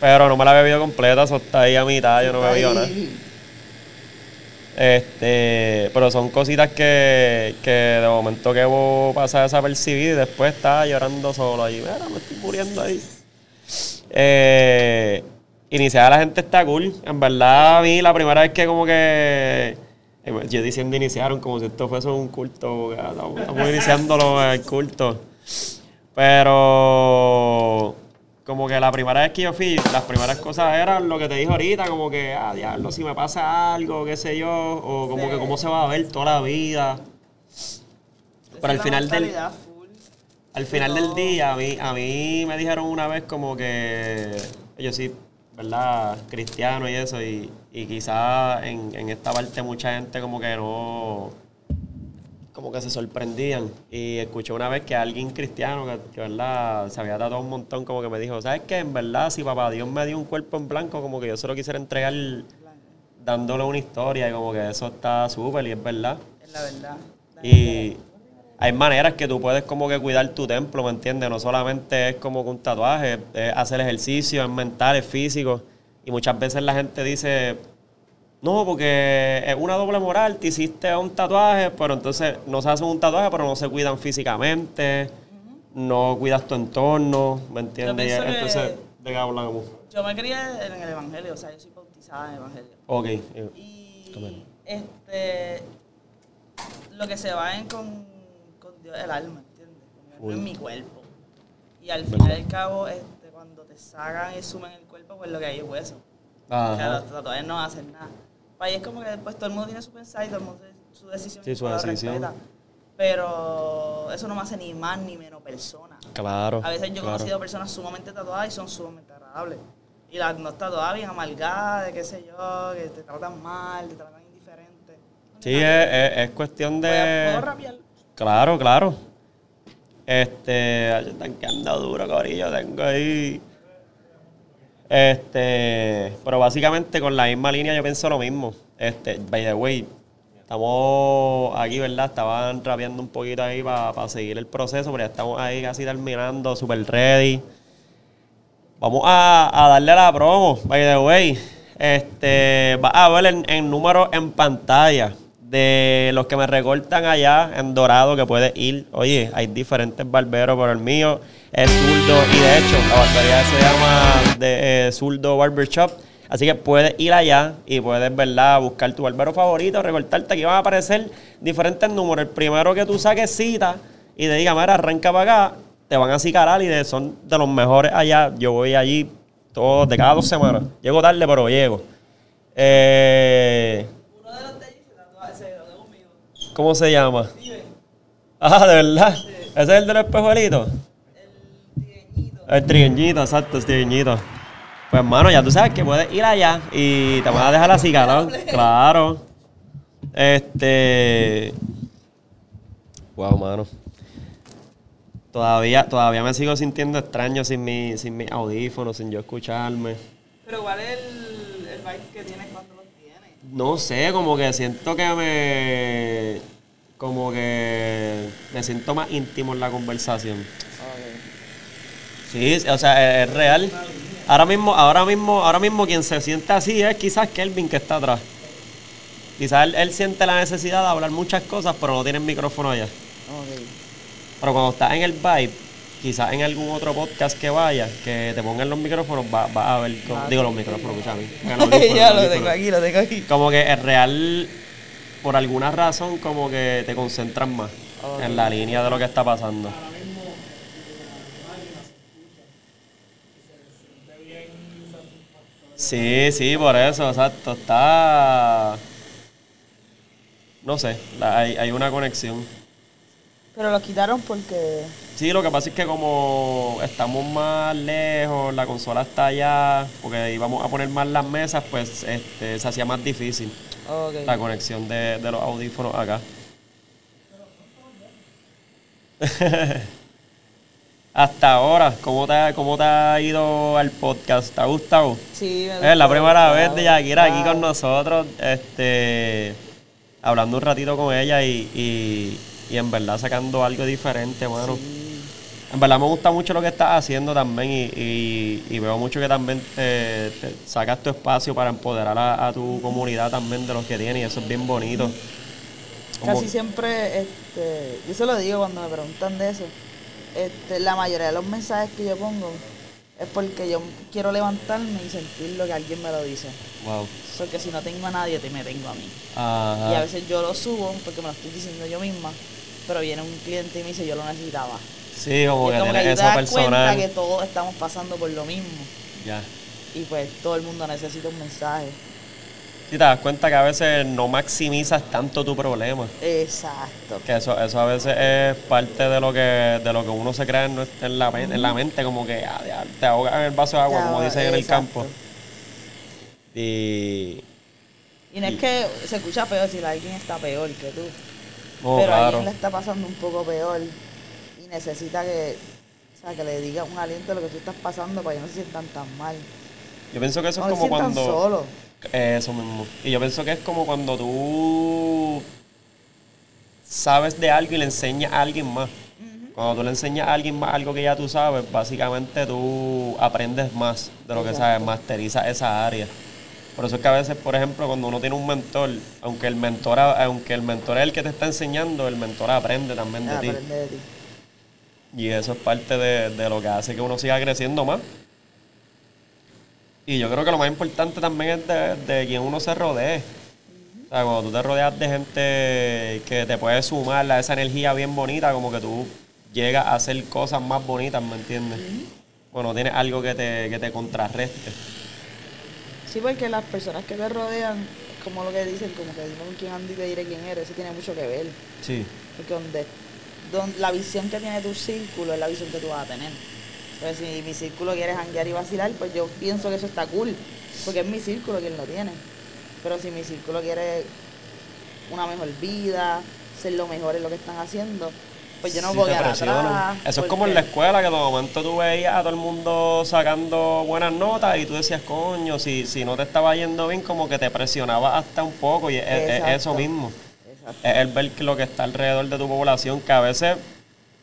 Pero no me la he bebido completa, eso está ahí a mitad, yo no he bebido nada. Este, pero son cositas que, que de momento que vos pasa desapercibido y después está llorando solo ahí. Mira, me estoy muriendo ahí. Eh, iniciar a la gente está cool. En verdad, a mí la primera vez que como que. Yo diciendo iniciaron como si esto fuese un culto. Estamos, iniciándolo el culto. Pero como que la primera vez que yo fui, las primeras cosas eran lo que te dije ahorita, como que, ah, diablo, si me pasa algo, qué sé yo, o como que cómo se va a ver toda la vida. Pero al final del, full. al final del día, a mí, a mí me dijeron una vez como que yo sí, ¿verdad? Cristiano y eso, y, y quizás en, en esta parte mucha gente como que no, como que se sorprendían. Y escuché una vez que alguien cristiano, que, que, ¿verdad? Se había dado un montón, como que me dijo, ¿sabes qué? En verdad, si papá Dios me dio un cuerpo en blanco, como que yo se lo quisiera entregar dándole una historia, y como que eso está súper, y es verdad. Es la verdad. Y hay maneras que tú puedes como que cuidar tu templo, ¿me entiendes? No solamente es como que un tatuaje, es hacer ejercicio, es mental, es físico. Y muchas veces la gente dice, no, porque es una doble moral, te hiciste un tatuaje, pero entonces no se hacen un tatuaje, pero no se cuidan físicamente, no cuidas tu entorno, ¿me entiendes? Entonces, ¿de qué hablamos? Yo me crié en el Evangelio, o sea, yo soy bautizada en el Evangelio. Ok. Y este lo que se va en con, con Dios es el alma, ¿entiendes? No Full. es mi cuerpo. Y al fin y al cabo, este, cuando te sacan y sumen el cuerpo, pues lo que hay es hueso. O sea, Ajá. los tatuajes no hacen nada. Para ahí es como que después todo el mundo tiene su pensar y todo el mundo tiene su decisión. Sí, su decisión. respeta. Pero eso no me hace ni más ni menos persona. Claro. A veces yo he claro. conocido personas sumamente tatuadas y son sumamente agradables. Y las no tatuadas bien amargadas, de qué sé yo, que te tratan mal, te tratan indiferente. Sí, es, es- es cuestión ¿Puedo, de... puedo rapear? Claro, claro. Este, están quedando duro, corillo, tengo ahí. Este, pero básicamente con la misma línea yo pienso lo mismo. Este, by the way, estamos aquí, ¿verdad? Estaban rapeando un poquito ahí para seguir el proceso, pero ya estamos ahí casi terminando, super ready. Vamos a, darle a la promo, by the way. Este, va a ver en números en pantalla de los que me recortan allá en Dorado que puedes ir. Oye, hay diferentes barberos, pero el mío es zurdo y de hecho la barbería se llama de eh, Zurdo Barbershop. Así que puedes ir allá y puedes, ¿verdad? Buscar tu barbero favorito, recortarte. Aquí van a aparecer diferentes números. El primero que tú saques cita y te diga, mira, arranca para acá, te van a cicarar y de- son de los mejores allá. Yo voy allí todos, de cada dos semanas. Llego tarde, pero llego. Eh, Uno de los de ellos se tatúa, se tatuó conmigo. ¿Cómo se llama? Ah, ¿de verdad? ¿Ese es el de los espejuelitos? el trigueñito. El trigueñito, exacto, el trigueñito. Pues, hermano, ya tú sabes que puedes ir allá y te van a dejar así, calor. Claro. Este. Wow, mano. Todavía, todavía me sigo sintiendo extraño sin mi, sin mis audífonos, sin yo escucharme. Pero ¿cuál es el, el vibe que tienes? No sé, como que siento que me. Como que me siento más íntimo en la conversación. Sí, o sea, es, es real. Ahora mismo, ahora mismo, ahora mismo quien se siente así es quizás Kelvin que está atrás. Quizás él, él siente la necesidad de hablar muchas cosas, pero no tiene el micrófono allá. Pero cuando estás en el vibe, quizás en algún otro podcast que vaya, que te pongan los micrófonos, vas va a ver, cómo- digo los micrófonos, escucha a mí. Los audífonos, ya lo tengo aquí, lo tengo aquí. Como que es real, por alguna razón, como que te concentras más en la línea de lo que está pasando. Sí, sí, por eso, exacto. Está. No sé, hay, hay una conexión. Pero lo quitaron porque. Sí, lo que pasa es que como estamos más lejos, la consola está allá, porque íbamos a poner más las mesas, pues este, se hacía más difícil la conexión de, de los audífonos acá. Hasta ahora, ¿cómo te, ha- ¿cómo te ha ido al podcast? ¿Te ha gustado? Sí, me Es la primera me vez de Shakira aquí Wow. con nosotros, este, hablando un ratito con ella y, y, y en verdad sacando algo diferente, mano. En verdad me gusta mucho lo que estás haciendo también y, y- y veo mucho que también te sacas tu espacio para empoderar a, a tu comunidad también de los que tienes y eso es bien bonito. Como- Casi siempre, este, yo se lo digo cuando me preguntan de eso. Este, la mayoría de los mensajes que yo pongo es porque yo quiero levantarme y sentir lo que alguien me lo dice. Wow. Porque si no tengo a nadie, te me tengo a mí. Ajá. Y a veces yo lo subo porque me lo estoy diciendo yo misma, pero viene un cliente y me dice yo lo necesitaba. Sí, como y que como que ahí te das cuenta que todos estamos pasando por lo mismo. Ya. Y pues todo el mundo necesita un mensaje. Sí, te das cuenta que a veces no maximizas tanto tu problema. Exacto. Que eso, eso a veces es parte de lo que, de lo que uno se crea en, en la, en la mente, como que ah, te ahogas en el vaso de agua, como dicen en el campo. Y. Y no es que se escucha feo decir alguien está peor que tú. No, pero a alguien le está pasando un poco peor y necesita que, o sea, que le diga un aliento a lo que tú estás pasando para que no se sientan tan mal. Yo pienso que eso no es como cuando. Eso mismo. Y yo pienso que es como cuando tú sabes de algo y le enseñas a alguien más. Cuando tú le enseñas a alguien más algo que ya tú sabes, básicamente tú aprendes más de lo que sabes, masterizas esa área. Por eso es que a veces, por ejemplo, cuando uno tiene un mentor, aunque el mentor, aunque el mentor es el que te está enseñando, el mentor aprende también de ti. Aprende de ti. Y eso es parte de, de lo que hace que uno siga creciendo más. Y yo creo que lo más importante también es de, de quien uno se rodee. O sea, cuando tú te rodeas de gente que te puede sumar a esa energía bien bonita, como que tú llegas a hacer cosas más bonitas, ¿me entiendes? Bueno, tienes algo que te, que te contrarreste. Sí, porque las personas que te rodean, como lo que dicen, como que dime con quién ando y te diré quién eres, eso tiene mucho que ver. Sí. Porque donde, donde la visión que tiene tu círculo es la visión que tú vas a tener. Entonces, si mi círculo quiere janguear y vacilar, pues yo pienso que eso está cool, porque es mi círculo quien lo tiene. Pero si mi círculo quiere una mejor vida, ser lo mejor en lo que están haciendo, pues yo no Sí, voy a atrás. Eso es como en la escuela, que de momento tú veías a todo el mundo sacando buenas notas y tú decías, coño, si, si no te estaba yendo bien, como que te presionaba hasta un poco y es, es- es eso mismo. Exacto. Es el ver lo que está alrededor de tu población, que a veces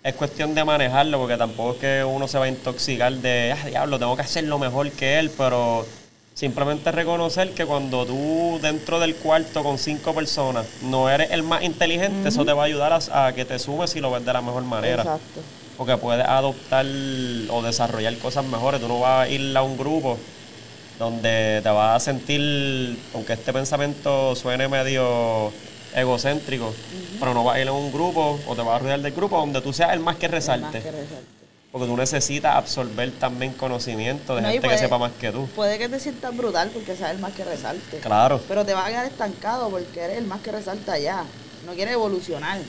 es cuestión de manejarlo, porque tampoco es que uno se va a intoxicar de, ah, diablo, tengo que hacer lo mejor que él, pero simplemente reconocer que cuando tú dentro del cuarto con cinco personas no eres el más inteligente, eso te va a ayudar a, a que te sumes y lo ves de la mejor manera. Exacto. Porque puedes adoptar o desarrollar cosas mejores. Tú no vas a ir a un grupo donde te vas a sentir, aunque este pensamiento suene medio egocéntrico, pero no vas a ir a un grupo o te vas a rodear del grupo donde tú seas el más que Más resalte. que resalte. Porque tú necesitas absorber también conocimiento de No, gente que sepa más que tú. Puede que te sientas brutal porque sabes el más que resalte. Claro. Pero te vas a quedar estancado porque eres el más que resalta allá. No quieres evolucionar.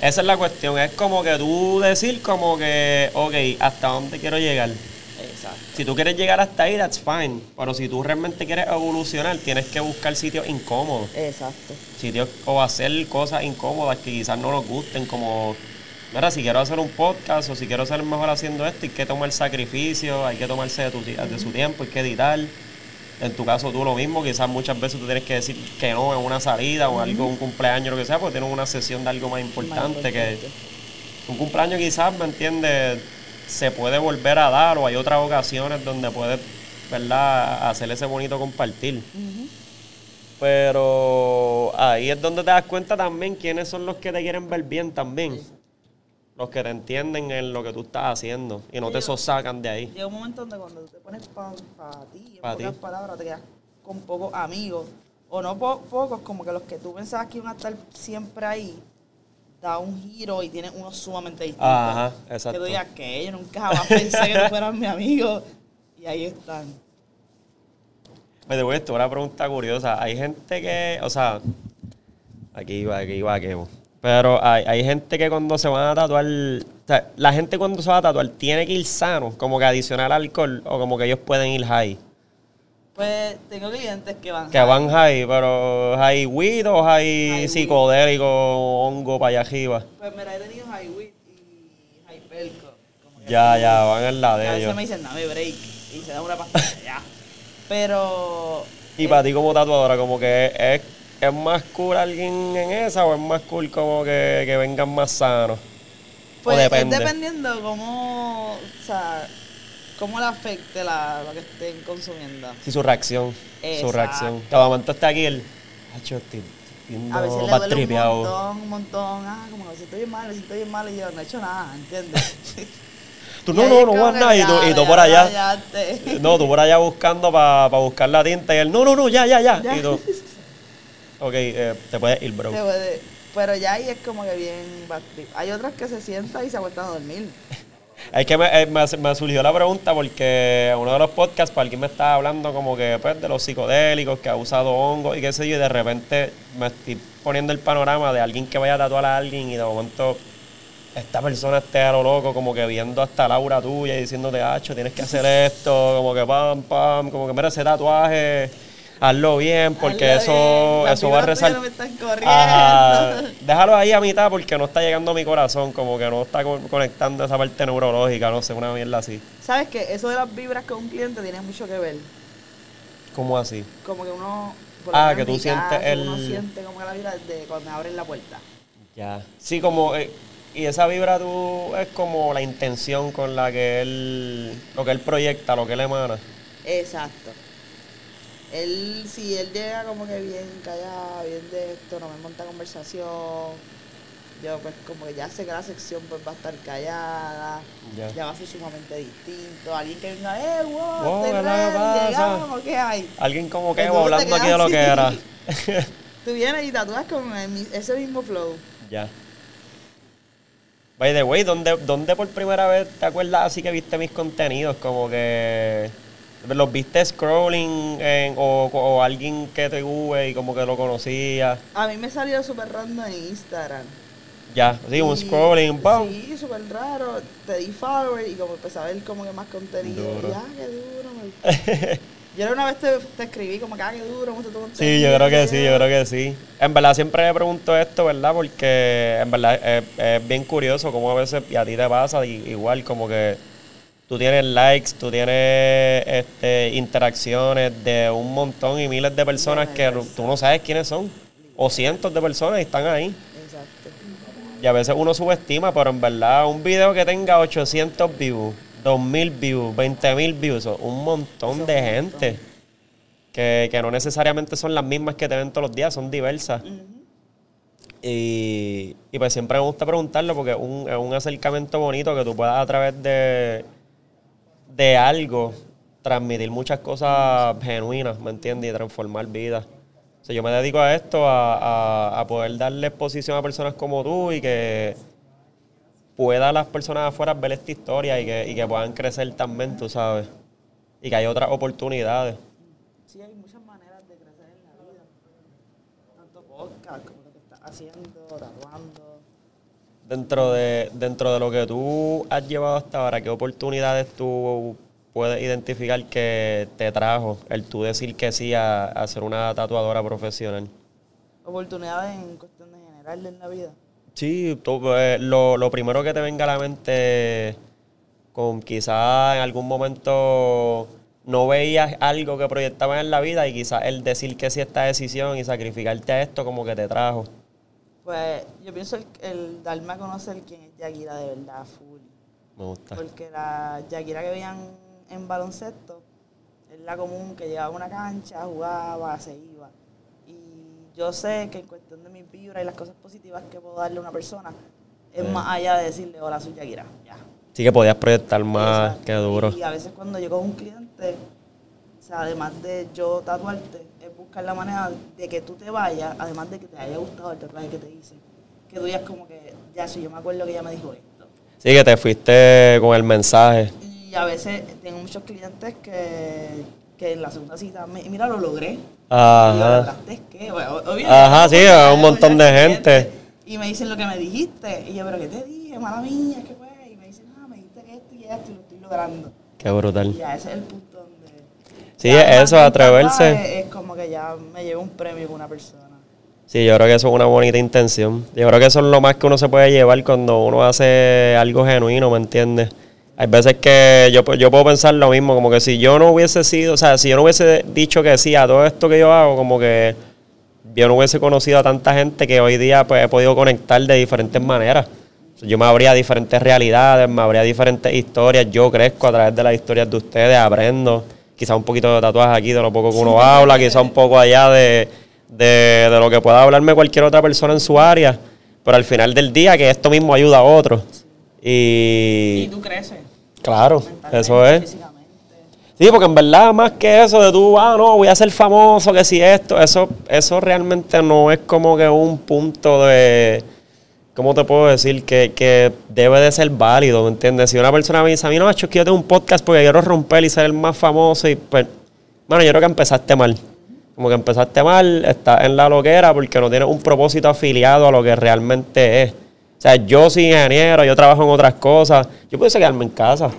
Esa es la cuestión. Es como que tú decir como que, ok, ¿hasta dónde quiero llegar? Exacto. Si tú quieres llegar hasta ahí, that's fine. Pero si tú realmente quieres evolucionar, tienes que buscar sitios incómodos. Exacto. Sitios o hacer cosas incómodas que quizás no nos gusten, como, mira, si quiero hacer un podcast o si quiero ser mejor haciendo esto, hay que tomar sacrificio, hay que tomarse de, tu, de su tiempo, hay que editar. En tu caso tú lo mismo, quizás muchas veces tú tienes que decir que no en una salida o algo, un cumpleaños, lo que sea, porque tienes una sesión de algo más importante, que importante. un cumpleaños quizás, ¿me entiendes? Se puede volver a dar o hay otras ocasiones donde puedes, ¿verdad? Hacer ese bonito compartir. Pero ahí es donde te das cuenta también quiénes son los que te quieren ver bien también. Los que te entienden en lo que tú estás haciendo y no te sosacan de ahí. Llega un momento donde cuando tú te pones para ti, en Pa' pocas ti. palabras, te quedas con pocos amigos. O no po- pocos, como que los que tú pensabas que iban a estar siempre ahí, da un giro y tienes uno sumamente distinto. Ajá, Que exacto. tú digas que yo nunca jamás pensé que tú fueras mi amigo. Y ahí están. Me debo esto, una pregunta curiosa. Hay gente que, o sea, aquí va, aquí va, que Pero hay, hay gente que cuando se van a tatuar, o sea, la gente cuando se va a tatuar tiene que ir sano, como que adicional alcohol, o como que ellos pueden ir high. Pues tengo clientes que van. Que van high, pero high weed o high, High weed. psicodélico, hongo para allá arriba. Pues mira, he tenido high weed y high pelco. Como que Ya, ya, van en la Y a de veces ellos. me dicen, dame break. Y se dan una pastilla, ya. Pero. Y para ti como tatuadora, como que es, es más cool alguien en esa o es más cool como que, que vengan más sanos. Pues o es depende. dependiendo cómo. O sea, cómo le afecte la, lo que estén consumiendo. Sí, su reacción. Su Exacto. reacción. Cada momento está aquí el. Viendo A veces le duele un tripeado. montón, un montón. Ah, como me siento bien mal, me siento bien mal. Y yo, no he hecho nada, ¿entiendes? Tú no, no, es no vas nada. Y tú, y tú ya, por allá. te- No, tú por allá buscando para buscar la tinta y él, no, no, no, ya, ya, ya. Ya. Y tú, ok, eh, te puedes ir, bro. Te puede- Pero ya ahí es como que bien bad trip. Hay otras que se sientan y se acuestan a dormir. Es que me, eh, me, me surgió la pregunta porque en uno de los podcasts, pues, alguien me estaba hablando como que pues, de los psicodélicos, que ha usado hongos y qué sé yo, y de repente me estoy poniendo el panorama de alguien que vaya a tatuar a alguien y de momento esta persona esté a lo loco, como que viendo hasta Laura tuya y diciéndote, hacho, tienes que hacer esto, como que pam, pam, como que mira ese tatuaje, hazlo bien, porque Hazlo eso, bien, eso va a resaltar. no me están corriendo. Ajá. Déjalo ahí a mitad porque no está llegando a mi corazón, como que no está co- conectando esa parte neurológica, no sé, una mierda así. ¿Sabes qué? Eso de las vibras con un cliente tiene mucho que ver. ¿Cómo así? Como que uno. Ah, que tú sientes caso, Uno el- siente como que la vibra de cuando abren la puerta. Ya. Sí, como. eh, y esa vibra tú es como la intención con la que él. Lo que él proyecta, lo que él emana. Exacto. Él, si él llega como que bien callado, bien de esto, no me monta conversación. Yo pues como que ya sé que la sección pues va a estar callada, Ya. ya va a ser sumamente distinto. Alguien que venga, eh, wow, Wow, estoy ¿qué es lo que pasa? llegamos, ¿qué hay? Alguien como que Que te hablando aquí de lo que era. Tú vienes y tatúas con ese mismo flow. ya. By the way, ¿dónde, ¿dónde por primera vez te acuerdas así que viste mis contenidos? Como que los viste scrolling en- o, o alguien que te hubo y como que lo conocía. A mí me salió súper random en Instagram. Ya, sí, un scrolling, ¡pam! Sí, súper raro. Te di follower y como empecé a ver como que más contenido. Duro. Y ah, qué duro. me- yo era una vez te, te escribí como que ah, qué duro, gustó tu contenido. Sí, yo creo que sí, yo creo que sí. En verdad siempre me pregunto esto, ¿verdad? Porque en verdad es, es bien curioso cómo a veces, y a ti te pasa igual, como que tú tienes likes, tú tienes este, interacciones de un montón y miles de personas que tú no sabes quiénes son. O cientos de personas y están ahí. Exacto. Y a veces uno subestima, pero en verdad un video que tenga 800 views, 2000 views, 20000 views, un montón de gente. Que, que no necesariamente son las mismas que te ven todos los días, son diversas. Y, y pues siempre me gusta preguntarlo porque un, es un acercamiento bonito que tú puedas a través de, de algo transmitir muchas cosas genuinas, ¿me entiendes? Y transformar vidas. O sea, yo me dedico a esto, a, a- a poder darle exposición a personas como tú y que puedan las personas afuera ver esta historia y que, y que puedan crecer también, tú sabes. Y que hay otras oportunidades. Sí, hay muchas maneras de crecer en la vida. Tanto podcast como lo que estás haciendo, tatuando. Dentro de, dentro de lo que tú has llevado hasta ahora, ¿qué oportunidades tú puedes identificar que te trajo el tú decir que sí a, a ser una tatuadora profesional? Oportunidades en cuestión de general en la vida. Sí, tú, eh, lo, lo primero que te venga a la mente, con quizás en algún momento no veías algo que proyectabas en la vida y quizás el decir que sí a esta decisión y sacrificarte a esto como que te trajo. Pues yo pienso el, el darme a conocer quién es Yakira de verdad, full. Me gusta. Porque la Yakira que veían en baloncesto es la común que llegaba a una cancha, jugaba, se iba. Y yo sé que en cuestión de mis vibras y las cosas positivas que puedo darle a una persona, es más allá de decirle, hola, soy Yakira, ya. Sí que podías proyectar más, Exacto. qué duro. Y a veces cuando yo con un cliente, sea, además de yo tatuarte, es buscar la manera de que tú te vayas, además de que te haya gustado el tatuaje que te hice. Que tú digas como que, ya, si yo me acuerdo que ella me dijo esto. Sí, que te fuiste con el mensaje. Y a veces tengo muchos clientes que que en la segunda cita, me- mira, lo logré. Y Ajá. ¿lograste qué? Bueno, Ajá, sí, yo- un montón de gente. Y me dicen lo que me dijiste. Y yo, ¿pero qué te dije? Mala mía, ¿qué fue? Y me dicen, ah, me dijiste esto y esto y lo estoy logrando. Qué brutal. Y ya ese es el punto. Sí, ya es eso, atreverse. Es como que ya me llevo un premio con una persona. Sí, yo creo que eso es una bonita intención. Yo creo que eso es lo más que uno se puede llevar cuando uno hace algo genuino, ¿me entiendes? Hay veces que yo, yo puedo pensar lo mismo, como que si yo no hubiese sido, o sea, si yo no hubiese dicho que sí a todo esto que yo hago, como que yo no hubiese conocido a tanta gente que hoy día pues he podido conectar de diferentes maneras. Yo me abría diferentes realidades, me abría diferentes historias, yo crezco a través de las historias de ustedes, aprendo, quizás un poquito de tatuajes aquí, de lo poco que uno habla, quizás un poco allá de, de, de lo que pueda hablarme cualquier otra persona en su área, pero al final del día que esto mismo ayuda a otros. Y Y tú creces. claro, eso es. Sí, porque en verdad más que eso de tú, ah, no, voy a ser famoso, que si esto, eso, eso realmente no es como que un punto de, ¿cómo te puedo decir? Que, que debe de ser válido, ¿me entiendes? Si una persona me dice, a mí no, es que yo tengo un podcast porque quiero romper y ser el más famoso y pues, bueno, yo creo que empezaste mal. Como que empezaste mal, estás en la loquera porque no tienes un propósito afiliado a lo que realmente es. O sea, yo soy ingeniero, yo trabajo en otras cosas, yo puedo quedarme en casa.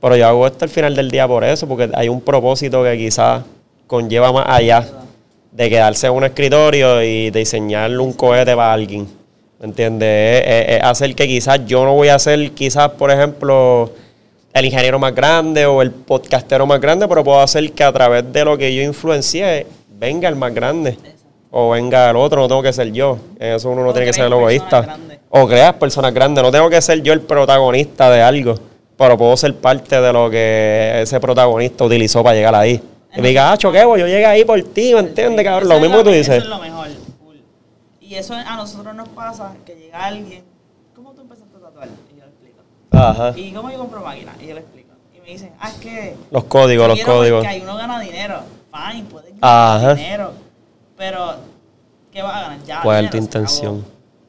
Pero yo hago esto al final del día por eso, porque hay un propósito que quizás conlleva más allá de quedarse en un escritorio y diseñarle un cohete para alguien. ¿Me entiendes? Es, es- es hacer que quizás yo no voy a ser, quizás, por ejemplo, el ingeniero más grande o el podcastero más grande, pero puedo hacer que a través de lo que yo influencié venga el más grande. O venga el otro, no tengo que ser yo. En eso uno no O tiene que ser el egoísta. O creas personas grandes. No tengo que ser yo el protagonista de algo, pero puedo ser parte de lo que ese protagonista utilizó para llegar ahí. Y me diga, ah, choquevo, yo llegué ahí por ti, ¿me entiendes, cabrón? Lo mismo que tú dices. Eso es lo mejor. Y eso a nosotros nos pasa que llega alguien, ¿cómo tú empezaste a tatuar? Y yo le explico. Ajá. ¿Y cómo yo compro máquina? Y yo le explico. Y me dicen, ah, es que... Los códigos, los códigos. Ahí uno gana dinero. Fine, puedes ganar Ajá. dinero. Pero, ¿qué vas a ganar? Ya, ¿Cuál es tu intención?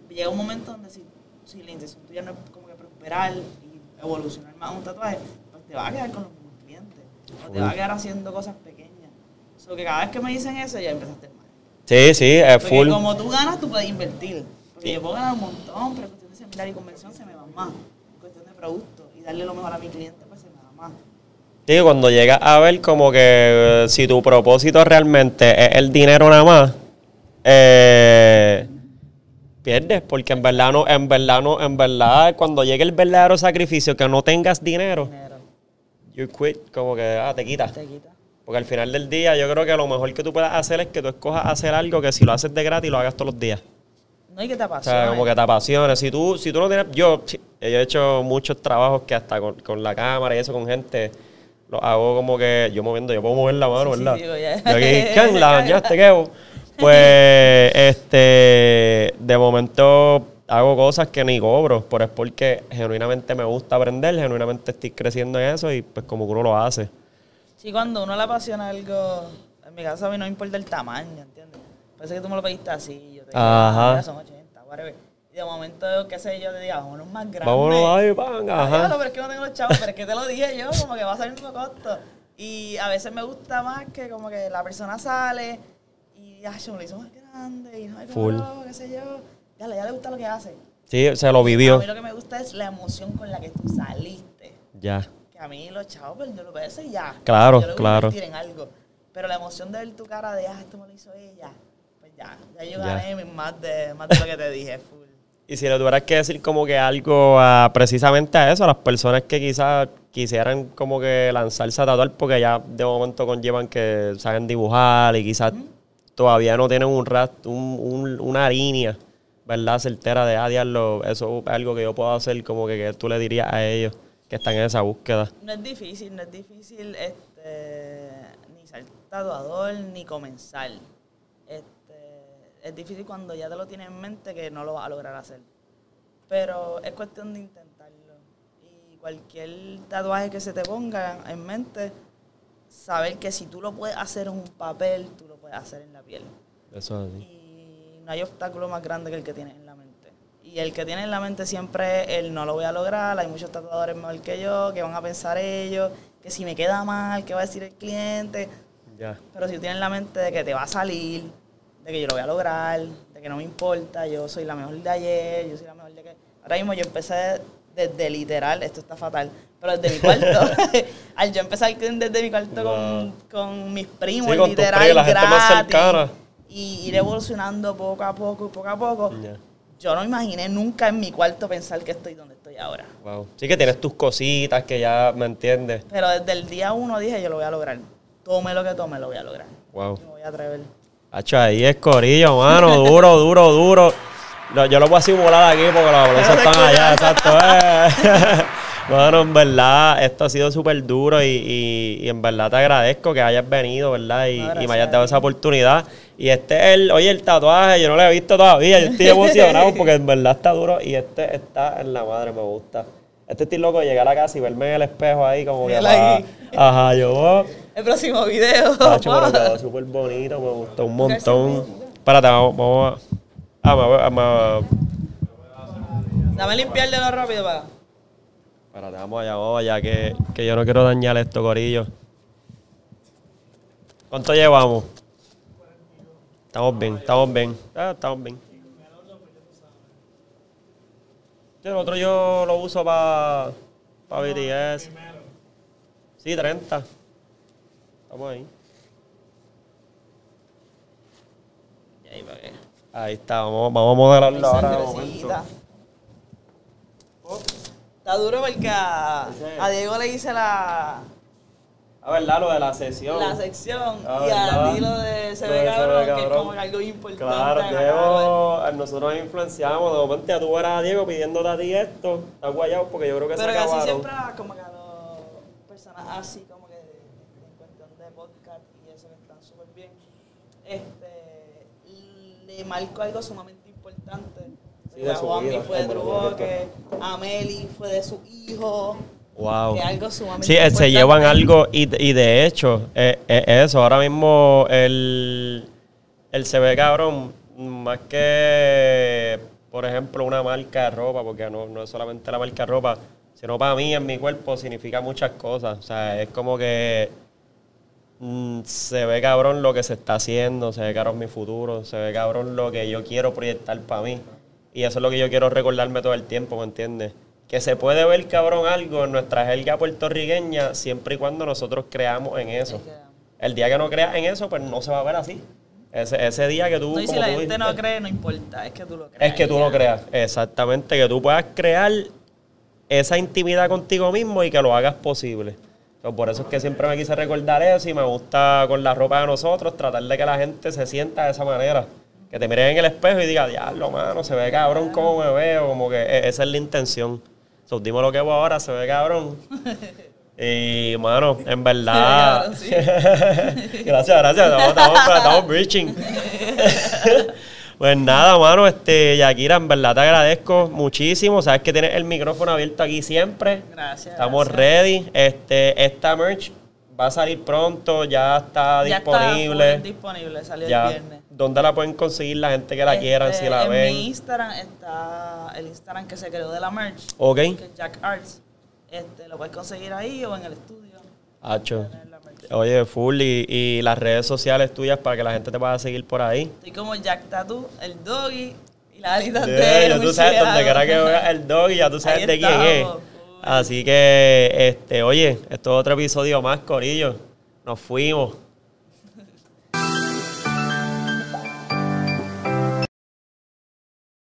Llega un momento donde si, si la intención tuya no es como que prosperar y evolucionar más un tatuaje, pues te vas a quedar con los mismos clientes. O te vas a quedar haciendo cosas pequeñas. So que cada vez que me dicen eso, ya empezaste mal. Sí, sí, es Porque full. como tú ganas, tú puedes invertir. Porque yo puedo ganar un montón, pero en cuestión de seminar y convención se me va más. En cuestión de producto y darle lo mejor a mi cliente, pues se me va más. Sí, cuando llegas a ver como que eh, si tu propósito realmente es el dinero nada más, eh, pierdes, porque en verdad no, en verdad no, en verdad cuando llegue el verdadero sacrificio que no tengas dinero, Dinero you quit, como que ah, te quitas. te quita. Porque al final del día yo creo que lo mejor que tú puedas hacer es que tú escojas hacer algo que si lo haces de gratis lo hagas todos los días. No hay que te O apasione. sea, como que te apasiona. Si tú, si tú no tienes. Yo, he hecho muchos trabajos que hasta con, con la cámara y eso con gente. Lo hago como que. Yo moviendo, yo puedo mover la mano, Sí, sí, ¿verdad? digo, ya. Yo aquí, ¿quién la bañaste, qué? Pues, este. De momento hago cosas que ni cobro, pero es porque genuinamente me gusta aprender, genuinamente estoy creciendo en eso y pues como uno lo hace. Sí, cuando uno le apasiona algo, en mi caso a mí no me importa el tamaño, ¿entiendes? Parece que tú me lo pediste así, yo te digo, Ajá. son 80, whatever. Y de momento, qué sé yo, te diga, vámonos más grandes. Vámonos ahí, pan, ajá. diablo, pero es que no tengo los chavos, pero es que te lo dije yo, como que va a el mismo costo. Y a veces me gusta más que como que la persona sale y ay, se me lo hizo más grande y no hay Full. qué sé yo. Ya, le- ya le gusta lo que hace. Sí, se lo A vivió. mí lo que me gusta es la emoción con la que tú saliste. Ya. Que a mí los chavos, pues yo lo veo y ya. Claro, yo lo claro. invertir en algo. Pero la emoción de ver tu cara de, ah, esto me lo hizo ella. Pues ya, ya yo gané más de, más de lo que te dije, full. Y si le tuvieras que decir como que algo a- precisamente a eso, a las personas que quizás quisieran como que lanzarse a tatuar porque ya de momento conllevan que saben dibujar y quizás todavía no tienen un rast, un, un- una línea, ¿verdad? Certera de, ah, diablo, eso es algo que yo puedo hacer, como que, que tú le dirías a ellos que están en esa búsqueda. No es difícil, no es difícil este, ni ser tatuador ni comenzar. Este, es difícil cuando ya te lo tienes en mente que no lo vas a lograr hacer. Pero es cuestión de intentarlo. Y cualquier tatuaje que se te ponga en mente, saber que si tú lo puedes hacer en un papel, tú lo puedes hacer en la piel. Eso es así. Y no hay obstáculo más grande que el que tienes en la. Y el que tiene en la mente siempre el no lo voy a lograr, hay muchos tatuadores mejor que yo, que van a pensar ellos, que que si me queda mal, qué va a decir el cliente. Ya. Pero si tú tienes la mente de que te va a salir, de que yo lo voy a lograr, de que no me importa, yo soy la mejor de ayer, yo soy la mejor de que... Ahora mismo yo empecé desde literal, esto está fatal, pero desde mi cuarto. Al yo empezar desde mi cuarto con, con mis primos, Sí, con tus literal, primos, la gente más gratis, cercana. Y ir evolucionando poco a poco y poco a poco. Yo no imaginé nunca en mi cuarto pensar que estoy donde estoy ahora. Wow. Sí que tienes tus cositas que ya me entiendes. Pero desde el día uno dije, yo lo voy a lograr. Tome lo que tome, lo voy a lograr. Wow. Me voy a atrever. Hacho, ahí es corillo, mano. Duro, duro, duro. No, yo lo voy a simular aquí porque los se están allá, exacto. eh. Bueno, en verdad, esto ha sido súper duro y, y- y en verdad te agradezco que hayas venido, ¿verdad? Y, No, y me hayas dado esa oportunidad. Y este es el, oye, el tatuaje, yo no lo he visto todavía, yo estoy emocionado porque en verdad está duro y este está en la madre, me gusta. Este estoy loco de llegar a casa y verme en el espejo ahí como que... Va- ahí. Ajá, yo... El próximo video. Tacho, pero quedó súper bonito, me gustó un montón. Espérate, vamos, vamos a... Ah, me voy- me- Dame limpiarlo rápido para. Espérate, vamos allá, vamos allá, que, que yo no quiero dañar esto, corillo. ¿Cuánto llevamos? Estamos bien, estamos bien. Ah, estamos bien. El otro yo lo uso para pa BTS. Sí, 30. Estamos ahí. Ahí, Ahí está, vamos, vamos a modelarlo ahora. de momento. Está duro porque a, a Diego le hice la, A verdad, lo de la sesión. la sección Ah, y a ti lo de se ve cabrón, que es como algo importante. Claro, Diego, nosotros nos influenciamos. De momento tú verás a Diego pidiéndote a ti esto. Está guayado porque yo creo que Pero se casi acabaron. siempre como que a los personas así como que en cuestión de podcast y eso que están súper bien, este, le marco algo sumamente importante. Sí, de a Juanmi fue de Truboque, a Meli fue de su hijo. Wow. Que algo sumamente Sí, eh, se llevan algo y, y de hecho, eh, eh, eso, ahora mismo el, el se ve cabrón, más que, por ejemplo, una marca de ropa, porque no, no es solamente la marca de ropa, sino para mí, en mi cuerpo, significa muchas cosas. O sea, es como que mm, se ve cabrón lo que se está haciendo, se ve cabrón mi futuro, se ve cabrón lo que yo quiero proyectar para mí. Y eso es lo que yo quiero recordarme todo el tiempo, ¿me entiendes? Que se puede ver cabrón algo en nuestra jerga puertorriqueña siempre y cuando nosotros creamos en eso. El día que no creas en eso, pues no se va a ver así. Ese, ese día que tú... No, y si como la gente no cree, no importa, es que tú lo creas. Es que tú lo creas, exactamente, que tú puedas crear esa intimidad contigo mismo y que lo hagas posible. Por eso es que siempre me quise recordar eso y me gusta con la ropa de nosotros tratar de que la gente se sienta de esa manera. Que te mires en el espejo y diga, diablo, mano, se ve cabrón como me veo, como que e- esa es la intención. So, dime lo que hago ahora, se ve cabrón. Y, mano, en verdad... Gracias, gracias, estamos, estamos, estamos breaching. Pues nada, mano, este, Yakira, en verdad te agradezco muchísimo. Sabes que tienes el micrófono abierto aquí siempre. Gracias. Estamos gracias. ready. Este, esta merch va a salir pronto, ya está Ya disponible. Está disponible, salió ya. el viernes. ¿Dónde la pueden conseguir la gente que la Este, quieran, si la en ven? mi Instagram está el Instagram que se creó de la merch, Ok. que es Jack Arts. Este, lo puedes conseguir ahí o en el estudio. Hacho. La. Oye, full. Y, y las redes sociales tuyas para que la gente te pueda seguir por ahí. Estoy como Jack Tattoo, el doggy y las alitas Sí, de ya tú sabes, donde quiera que veas el dog y ya tú sabes Ahí de quién es. full. Así que, este, oye, esto es otro episodio más, Corillo. Nos fuimos.